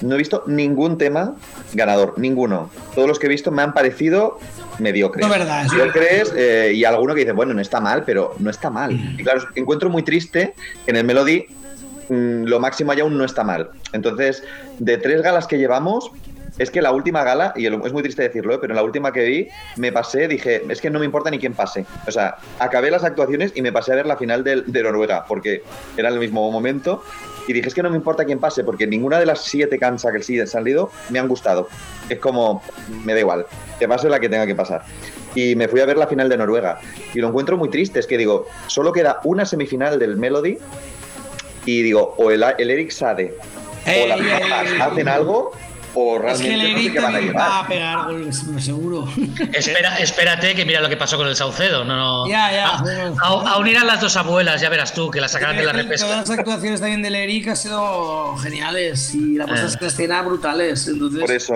no he visto ningún tema ganador, ninguno. Todos los que he visto me han parecido mediocres. No, verdad, Mediocres eh, y alguno que dice, bueno, no está mal, pero no está mal. Y claro, encuentro muy triste que en el Melody mm, lo máximo allá aún no está mal. Entonces, de tres galas que llevamos, es que la última gala, y es muy triste decirlo, ¿eh? pero en la última que vi, me pasé, dije, es que no me importa ni quién pase. O sea, acabé las actuaciones y me pasé a ver la final de, Noruega, porque era el mismo momento. Y dije, es que no me importa quién pase, porque ninguna de las siete cansa que sí han salido me han gustado. Es como, me da igual, que pase la que tenga que pasar. Y me fui a ver la final de Noruega. Y lo encuentro muy triste, es que digo, solo queda una semifinal del Melody y digo, o el, el Eric Sade o las hacen algo o Es que realmente el no sé van a va a pegar goles, seguro. Espera, espérate que mira lo que pasó con el Saucedo. No, no. Ya, ya, A, bueno. a- a unir a las dos abuelas, ya verás tú, que la sacarán de la Todas repesca. las actuaciones también del Eric han sido geniales y la puesta Eh. en escena brutales. Entonces, Por eso,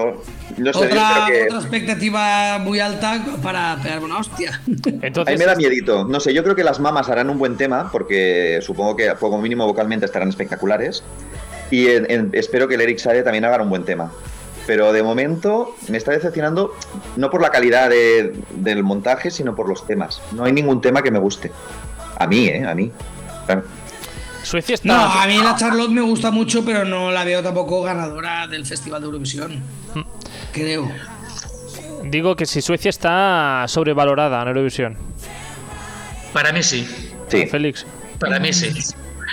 no sé, yo otra, creo que otra expectativa muy alta para pegar una hostia. Entonces, Ahí me da miedito. No sé, yo creo que las mamas harán un buen tema, porque supongo que como mínimo vocalmente estarán espectaculares. Y en- en- espero que el Eric Sade también haga un buen tema. Pero de momento me está decepcionando, no por la calidad de- del montaje, sino por los temas. No hay ningún tema que me guste. A mí, ¿eh? A mí. Claro. Suecia está. No, a mí la Charlotte me gusta mucho, pero no la veo tampoco ganadora del Festival de Eurovisión. Creo. Digo que si Suecia está sobrevalorada en Eurovisión. Para mí sí. Sí. Félix. Para mí sí.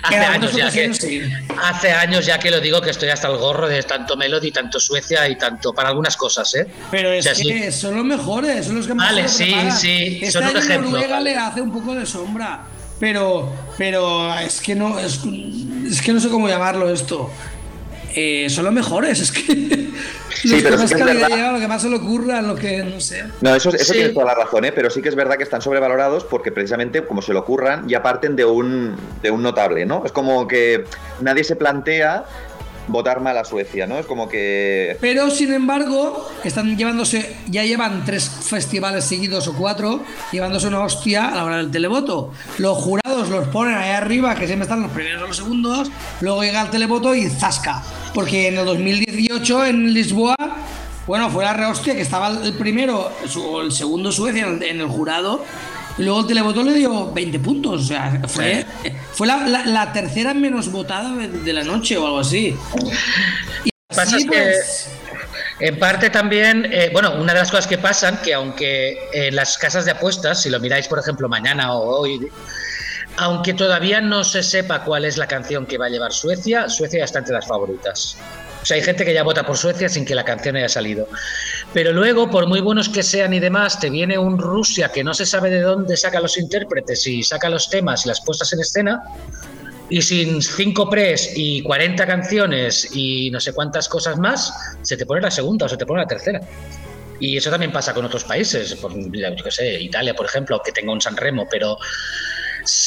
Hace años, ya que, sí. hace años ya que lo digo que estoy hasta el gorro de tanto Melody, tanto Suecia y tanto para algunas cosas, ¿eh? Pero es O sea, que son los mejores, son los que más Vale, sí, sí, Este son un ejemplo. Noruega le hace un poco de sombra, pero, pero es que no, es, es que no sé cómo llamarlo esto. Eh, son los mejores, es que los pero que sí más que es calidad verdad. llevan, lo que más se le ocurra, lo que no sé. No, eso, eso Sí. tienes toda la razón, ¿eh? pero sí que es verdad que están sobrevalorados porque precisamente como se lo ocurran ya parten de un, de un notable, ¿no? Es como que nadie se plantea votar mal a Suecia, ¿no? Es como que... Pero sin embargo, están llevándose, ya llevan tres festivales seguidos o cuatro, llevándose una hostia a la hora del televoto. Los jurados los ponen ahí arriba, que siempre están los primeros o los segundos, luego llega el televoto y zasca. Porque en el 2018 en Lisboa, bueno, fue la rehostia que estaba el primero o el segundo Suecia en el jurado. Y luego el televoto le dio 20 puntos. O sea, fue, fue la, la- la tercera menos votada de, la noche o algo así. Y pasa así, que- pues, En parte también, eh, bueno, una de las cosas que pasan, que aunque en las casas de apuestas, si lo miráis por ejemplo mañana o hoy, aunque todavía no se sepa cuál es la canción que va a llevar Suecia, Suecia ya está entre las favoritas. O sea, hay gente que ya vota por Suecia sin que la canción haya salido. Pero luego, por muy buenos que sean y demás, te viene un Rusia que no se sabe de dónde saca los intérpretes y saca los temas y las puestas en escena. Y sin cinco pres y 40 canciones y no sé cuántas cosas más, se te pone la segunda o se te pone la tercera. Y eso también pasa con otros países, por, yo qué sé, Italia, por ejemplo, que tenga un San Remo, pero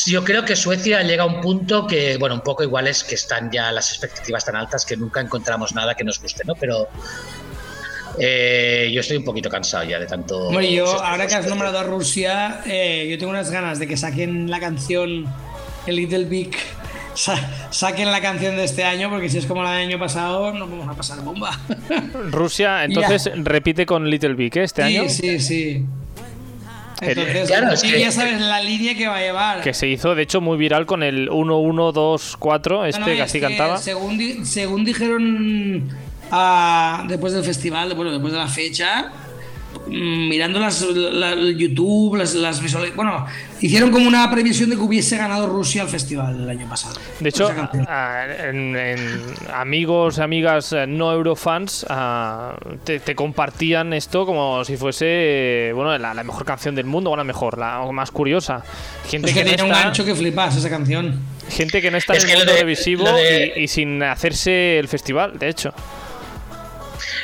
yo creo que Suecia llega a un punto que, bueno, un poco igual es que están ya las expectativas tan altas que nunca encontramos nada que nos guste, ¿no? Pero eh, yo estoy un poquito cansado ya de tanto... Hombre, yo, ahora que has nombrado a Rusia, eh, yo tengo unas ganas de que saquen la canción El Little Big. sa- saquen la canción de este año, porque si es como la del año pasado, nos vamos a pasar bomba. Rusia, entonces, repite con Little Big ¿eh? este sí, año. sí, sí. Entonces, Claro, es que- ya sabes la línea que va a llevar. Que se hizo, de hecho, muy viral con el 1-1-2-4, este No, no, que es así que cantaba. Según, según dijeron ah, después del festival, bueno, después de la fecha, mirando las, la- YouTube, las, las Bueno, hicieron como una previsión de que hubiese ganado Rusia el festival el año pasado. De hecho, ah, en, en amigos, amigas eh, no eurofans ah, te, te compartían esto como si fuese eh, bueno la, la mejor canción del mundo, o la mejor, la más curiosa. Gente es que, que, no un gancho que flipas esa canción. gente que no está Es en el mundo de- televisivo lo de- y, y sin hacerse el festival, de hecho.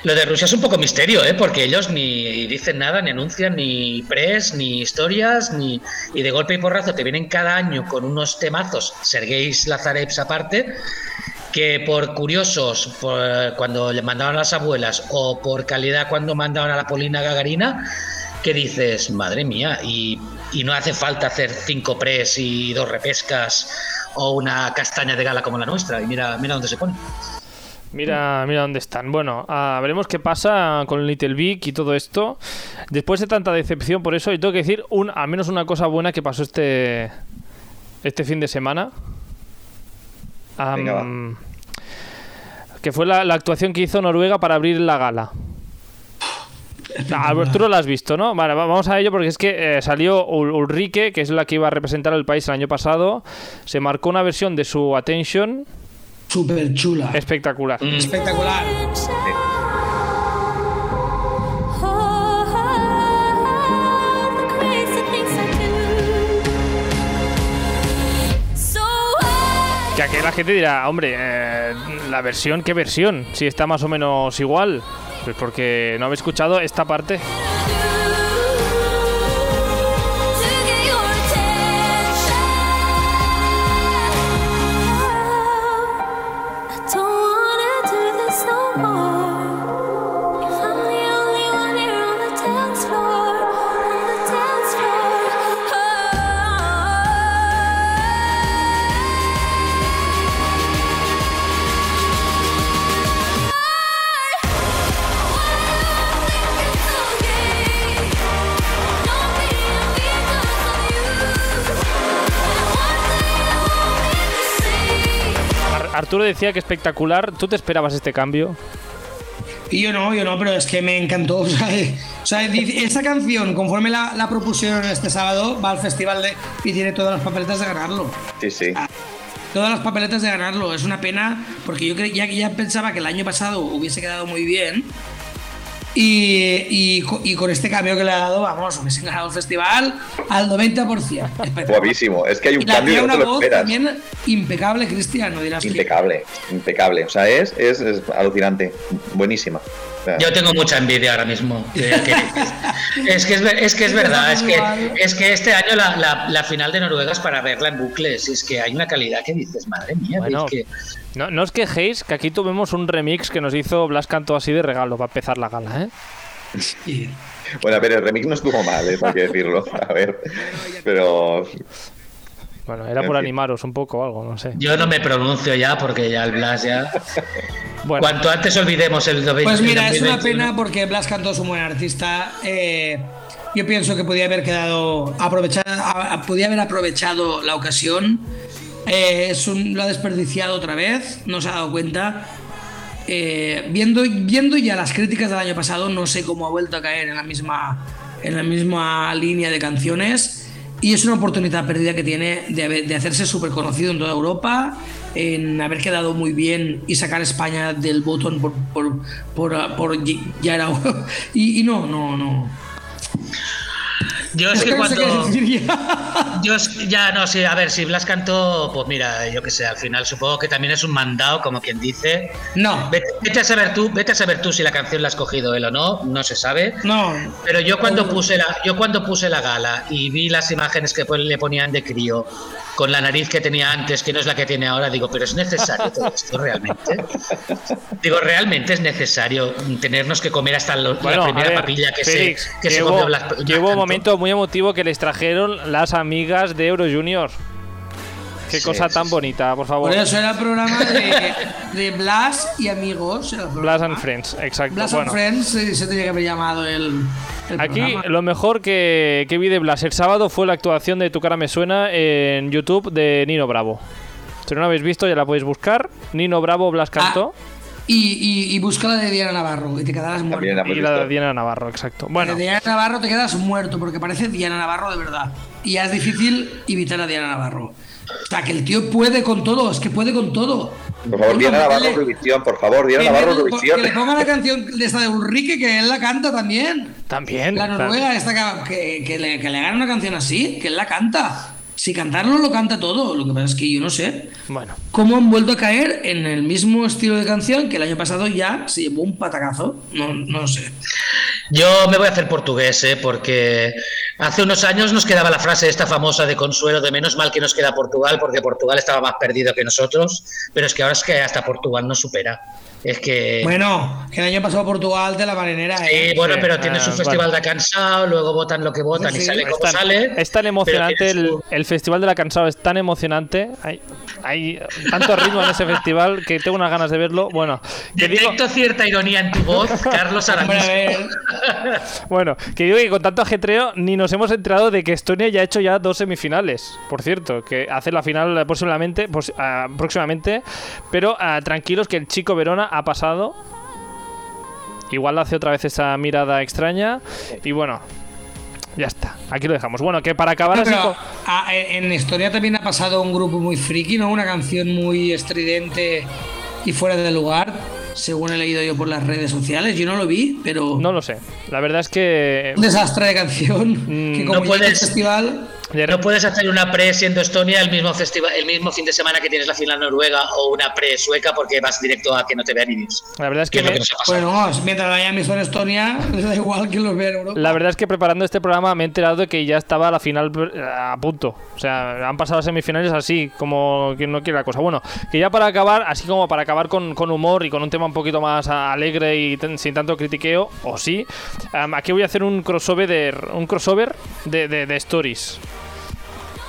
Lo de Rusia es un poco misterio, ¿eh? porque ellos ni dicen nada, ni anuncian ni press, ni historias, ni y de golpe y porrazo te vienen cada año con unos temazos, Sergei Lazarevs aparte, que por curiosos, por, cuando le mandaban a las abuelas, o por calidad cuando mandaban a la Polina Gagarina, que dices, madre mía, y, y no hace falta hacer cinco press y dos repescas o una castaña de gala como la nuestra, y mira, mira dónde se pone. Mira, mira dónde están. Bueno, ah, veremos qué pasa con Little Big y todo esto. Después de tanta decepción por eso, y tengo que decir un, al menos una cosa buena que pasó este este fin de semana. Venga, que fue la, la actuación que hizo Noruega para abrir la gala. Ah, tú no la has visto, ¿no? Vale, va- vamos a ello porque es que eh, salió Ul- Ulrike, que es la que iba a representar al país el año pasado. Se marcó una versión de su Attention Súper chula. espectacular. Mm. Espectacular. Que aquí la gente dirá, hombre, eh, la versión, ¿qué versión? Si está más o menos igual. Pues porque no habéis escuchado esta parte. Arturo decía que espectacular. ¿Tú te esperabas este cambio? Y yo no, yo no, pero es que me encantó. O sea, eh, o sea, esa canción, conforme la, la propusieron este sábado, va al festival de, y tiene todas las papeletas de ganarlo. Sí, sí. Todas las papeletas de ganarlo. Es una pena porque yo ya, ya pensaba que el año pasado hubiese quedado muy bien. Y, y co- y con este cambio que le ha dado, vamos, hubiesen ganado el festival al 90%. Espectacular. Guapísimo. Es que hay un Y cambio que no una te lo voz esperas. también impecable, Cristian, no dirás que- Impecable, impecable. O sea, es, es, es alucinante. Buenísima. Yo tengo mucha envidia ahora mismo. es, que es, es que es verdad, es que, es que este año la, la- la final de Noruega es para verla en bucles. Es que hay una calidad que dices, madre mía, Bueno, es que No, no os quejéis, que aquí tuvimos un remix que nos hizo Blas Canto así de regalo para empezar la gala, ¿eh? Bueno, a ver, el remix no estuvo mal, eso hay que decirlo. A ver. Pero. Bueno, era por animaros un poco o algo, no sé. yo no me pronuncio ya porque ya el Blas ya. Bueno, Cuanto antes olvidemos el 20 Pues mira, es una 2021. pena porque Blas Cantó es un buen artista. Eh, yo pienso que podía haber quedado aprovechado, podía haber aprovechado la ocasión. Eh, es un- lo ha desperdiciado otra vez, no se ha dado cuenta. Eh, viendo, viendo ya las críticas del año pasado, no sé cómo ha vuelto a caer en la misma, en la misma línea de canciones. Y es una oportunidad perdida que tiene de, hacerse súper conocido en toda Europa, en haber quedado muy bien y sacar España del botón por, por, por, ya era. Y no, no, no. Yo es que cuando. Yo es- ya no sé, a ver, si Blas cantó, pues mira, yo qué sé, al final supongo que también es un mandado, como quien dice. No, Vete, vete a saber tú, vete a saber tú si la canción la has cogido él o no, no se sabe. no. Pero yo cuando puse la, yo cuando puse la gala y vi las imágenes que le ponían de crío con la nariz que tenía antes, que no es la que tiene ahora, digo, pero es necesario todo esto realmente. Digo, realmente es necesario tenernos que comer hasta lo- bueno, la primera ver, papilla que Félix, se que se comió hubo un momento muy emotivo que les trajeron las amigas de Euro Junior. Qué Sí, cosa sí, tan sí. bonita, por favor. Por eso era el programa de, de Blas y amigos. Blas and Friends, exacto. Blas bueno. and Friends eh, se tenía que haber llamado el, el Aquí programa. lo mejor que, que vi de Blas el sábado fue la actuación de Tu cara me suena en YouTube de Nino Bravo. Si no la habéis visto ya la podéis buscar. Nino Bravo, Blas cantó. Y, y, y busca la de Diana Navarro y te quedarás muerto. La y la de. Diana Navarro, exacto. La Bueno, de Diana Navarro te quedas muerto porque parece Diana Navarro de verdad. Y ya es difícil imitar a Diana Navarro. O sea, que el tío puede con todo, es que puede con todo. Por favor, Diana Venga, Navarro. Revisión, por favor, Diana Que, Navarro Revisión. que le ponga la canción de esta de Ulrike, que él la canta también. también. La Noruega, esta que, que, que le, que le hagan una canción así, que él la canta. Si cantarlo lo canta todo. Lo que pasa es que yo no sé Bueno, cómo han vuelto a caer en el mismo estilo de canción que el año pasado ya se llevó un patacazo. No, no sé. Yo me voy a hacer portugués, ¿eh? porque hace unos años nos quedaba la frase esta famosa de Consuelo de menos mal que nos queda Portugal, porque Portugal estaba más perdido que nosotros, pero es que ahora es que hasta Portugal nos supera. Es que... Bueno, que el año pasado Portugal de la marinera. Sí, ¿eh? bueno, pero tiene ah, su festival bueno. de cansado, luego votan lo que votan Sí, y sale es como tan, sale. es tan emocionante el, su- el Festival de la Cansado, es tan emocionante. Hay, hay tanto ritmo en ese festival que tengo unas ganas de verlo. Bueno, que digo, Detecto cierta ironía en tu voz, Carlos Hombre, a Aramis. ver, bueno, que digo que con tanto ajetreo ni nos hemos enterado de que Estonia ya ha hecho ya dos semifinales. Por cierto, que hace la final posiblemente, pos- ah, próximamente. Pero ah, tranquilos que el chico Verona ha pasado. Igual hace otra vez esa mirada extraña. Y bueno, ya está. Aquí lo dejamos. Bueno, que para acabar No, así con- en Historia también ha pasado un grupo muy friki, ¿no? Una canción muy estridente y fuera de lugar, según he leído yo por las redes sociales. Yo no lo vi, pero No lo sé. La verdad es que. un desastre de canción. Mm, que como no llega el puedes- festival, No puedes hacer una pre siendo Estonia el mismo festival, el mismo fin de semana que tienes la final noruega o una pre sueca porque vas directo a que no te vea ni Dios. La verdad es Que es bueno, mientras la hayan visto en Estonia, les da igual que los vean en Europa. La verdad es que preparando este programa me he enterado de que ya estaba la final eh, a punto. O sea, han pasado las semifinales así, como quien no quiere la cosa. Bueno, que ya para acabar, así como para acabar con, con humor y con un tema un poquito más alegre y ten- sin tanto critiqueo, o sí, am, aquí voy a hacer un crossover de, un crossover de, de- de stories.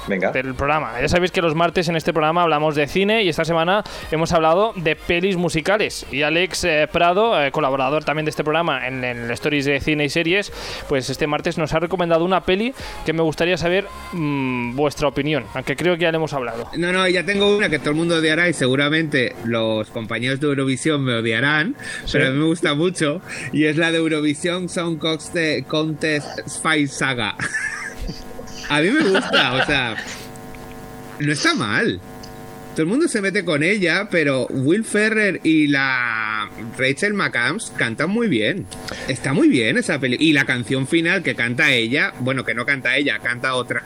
Venga. del programa. Ya sabéis que los martes en este programa hablamos de cine y esta semana hemos hablado de pelis musicales. Y Alex eh, Prado, eh, colaborador también de este programa en, en Stories de Cine y Series, pues este martes nos ha recomendado una peli que me gustaría saber mm, vuestra opinión, aunque creo que ya le hemos hablado. No, no, ya tengo una que todo el mundo odiará y seguramente los compañeros de Eurovisión me odiarán, pero a mí me gusta mucho y es la de Eurovisión Song Contest, Contest Spy Saga. a mí me gusta, o sea, no está mal. Todo el mundo se mete con ella, pero Will Ferrer y la Rachel McAdams cantan muy bien. Está muy bien esa peli. Y la canción final que canta ella, bueno, que no canta ella, canta otra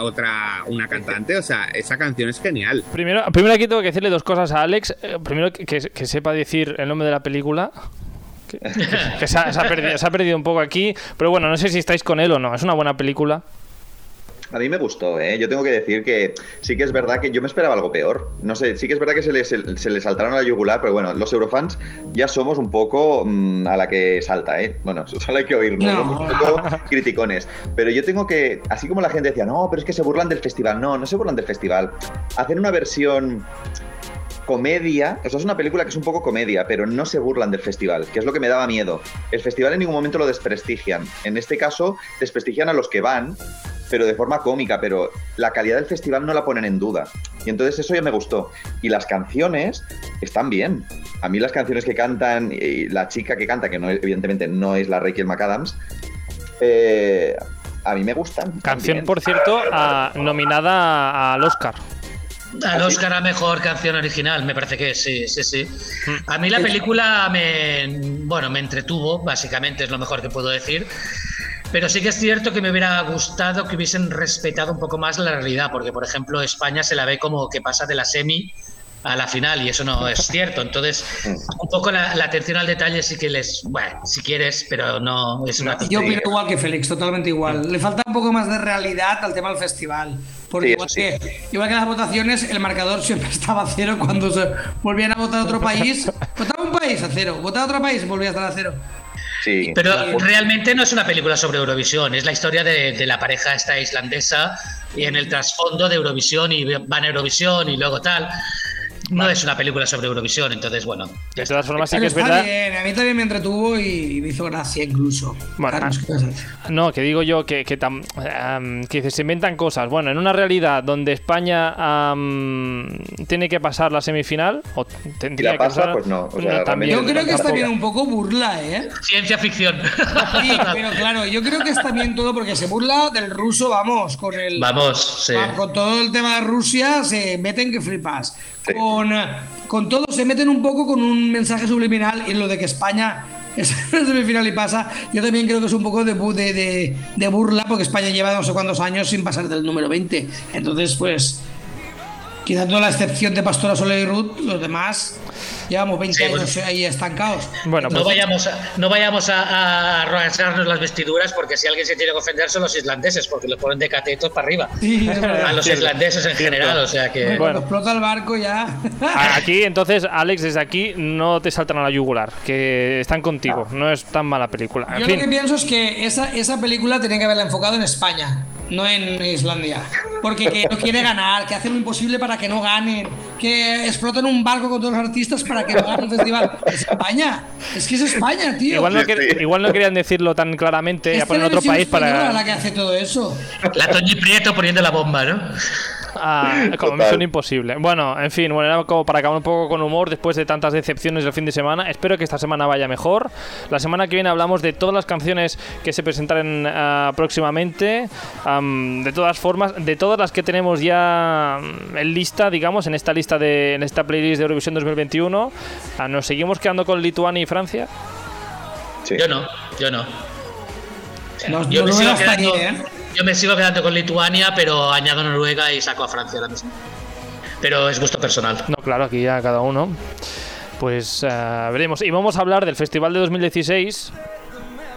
otra una cantante, o sea, esa canción es genial. Primero, primero aquí tengo que decirle dos cosas a Alex. Eh, primero, que, que- sepa decir el nombre de la película. Que, que se, ha, se ha perdido, se ha perdido un poco aquí. Pero bueno, no sé si estáis con él o no. Es una buena película. A mí me gustó, ¿eh? Yo tengo que decir que sí que es verdad que yo me esperaba algo peor. No sé, sí que es verdad que se les, se les saltaron a la yugular, pero bueno, los eurofans ya somos un poco mm, a la que salta, ¿eh? Bueno, solo hay que oírnos, No. somos un poco criticones. Pero yo tengo que, así como la gente decía, no, pero es que se burlan del festival. No, no se burlan del festival. Hacen una versión comedia, o sea, es una película que es un poco comedia, pero no se burlan del festival, que es lo que me daba miedo. El festival en ningún momento lo desprestigian. En este caso, desprestigian a los que van, pero de forma cómica, pero la calidad del festival no la ponen en duda. Y entonces eso ya me gustó. Y las canciones están bien. A mí las canciones que cantan, y la chica que canta, que no, evidentemente no es la Rachel McAdams, eh, a mí me gustan. Canción, también. por cierto, a- nominada al Oscar. Al Oscar a mejor canción original, me parece que sí, sí, sí. A mí la película me, bueno, me entretuvo, básicamente es lo mejor que puedo decir. Pero sí que es cierto que me hubiera gustado que hubiesen respetado un poco más la realidad, porque por ejemplo España se la ve como que pasa de la semi a la final y eso no es cierto. Entonces, un poco la, la atención al detalle sí que les, bueno, si quieres, pero no es una Yo opino igual que Félix, totalmente igual. Le falta un poco más de realidad al tema del festival. Porque Sí, igual, sí. que, igual que las votaciones, el marcador siempre estaba a cero cuando se volvían a votar a otro país. Votaba un país a cero, votaba a otro país, volvía a estar a cero. Sí. Pero realmente no es una película sobre Eurovisión, es la historia de, de la pareja esta islandesa y en el trasfondo de Eurovisión y van a Eurovisión y luego tal. No es una película sobre Eurovisión, entonces bueno. De todas formas, sí que es está verdad. bien, a mí también me entretuvo y me hizo gracia incluso. Bueno, Carlos, ¿qué vas a decir? No, que digo yo que, que, tam- am, que se inventan cosas. Bueno, en una realidad donde España tiene que pasar la semifinal, o tendría la pasa, que pasar, pues no, o sea, también- Yo creo que está bien un poco burla, ¿eh? Ciencia ficción. Sí, pero claro, yo creo que está bien todo porque se burla del ruso, vamos, con el. Vamos, sí. Ah, Con todo el tema de Rusia se meten que flipas. Con, eh, con todo se meten un poco con un mensaje subliminal y lo de que España es en semifinal y pasa. Yo también creo que es un poco de, de, de- de burla porque España lleva no sé cuántos años sin pasar del número 20. Entonces, pues, quitando la excepción de Pastora Soler y Ruth, los demás llevamos 20 Sí, años bueno. ahí estancados. Bueno, No pues vayamos, a, no vayamos a, a rasgarnos las vestiduras porque si alguien se tiene que ofender son los islandeses porque los ponen de catetos para arriba. Sí. A los islandeses en general, o sea que... Bueno. Cuando explota el barco ya. aquí, entonces, Alex, desde aquí no te saltan a la yugular, que están contigo. No es tan mala película. En Yo lo que fin, pienso es que esa, esa película tenía que haberla enfocado en España, no en Islandia. Porque que no quiere ganar, que hacen lo imposible para que no ganen, que explotan un barco con todos los artistas para que no ganen el festival. Es España, es que es España, tío. igual no, Sí, quer- sí. igual no querían decirlo tan claramente, ya Es ponen otro país para. la que hace todo eso. La Toñi Prieto poniendo la bomba, ¿no? Ah, como Total. misión imposible. Bueno, en fin, bueno, era como para acabar un poco con humor después de tantas decepciones del fin de semana. Espero que esta semana vaya mejor. La semana que viene hablamos de todas las canciones que se presentarán ah, próximamente. Am, de todas formas, de todas las que tenemos ya mm, en lista, digamos, en esta lista de en esta playlist de Eurovisión 2021. Ah, ¿Nos seguimos quedando con Lituania y Francia? Sí. Yo no, yo no. No, Yo me, Noruega sigo está quedando, ahí, ¿eh? yo me sigo quedando con Lituania, pero añado Noruega y saco a Francia ahora mismo. Pero es gusto personal. No, claro, aquí ya cada uno. Pues ah, veremos. Y vamos a hablar del Festival de 2016.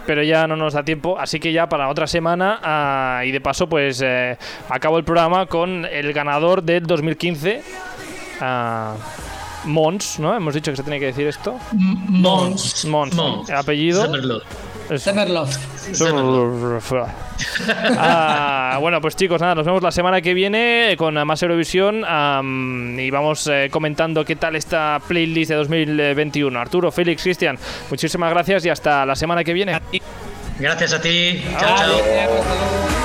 Pero ya no nos da tiempo, así que ya para otra semana. ah, y de paso, pues eh, acabo el programa con el ganador del 2015. ah, Mons, ¿no? Hemos dicho que se tenía que decir esto. Mons. Mons. Mons. ¿El apellido? Summerlove. Love. Ah, bueno, pues chicos, nada, nos vemos la semana que viene con más Eurovisión y vamos eh, comentando qué tal esta playlist de 2021. Arturo, Félix, Cristian, muchísimas gracias y hasta la semana que viene. Gracias a ti. Chao, chao.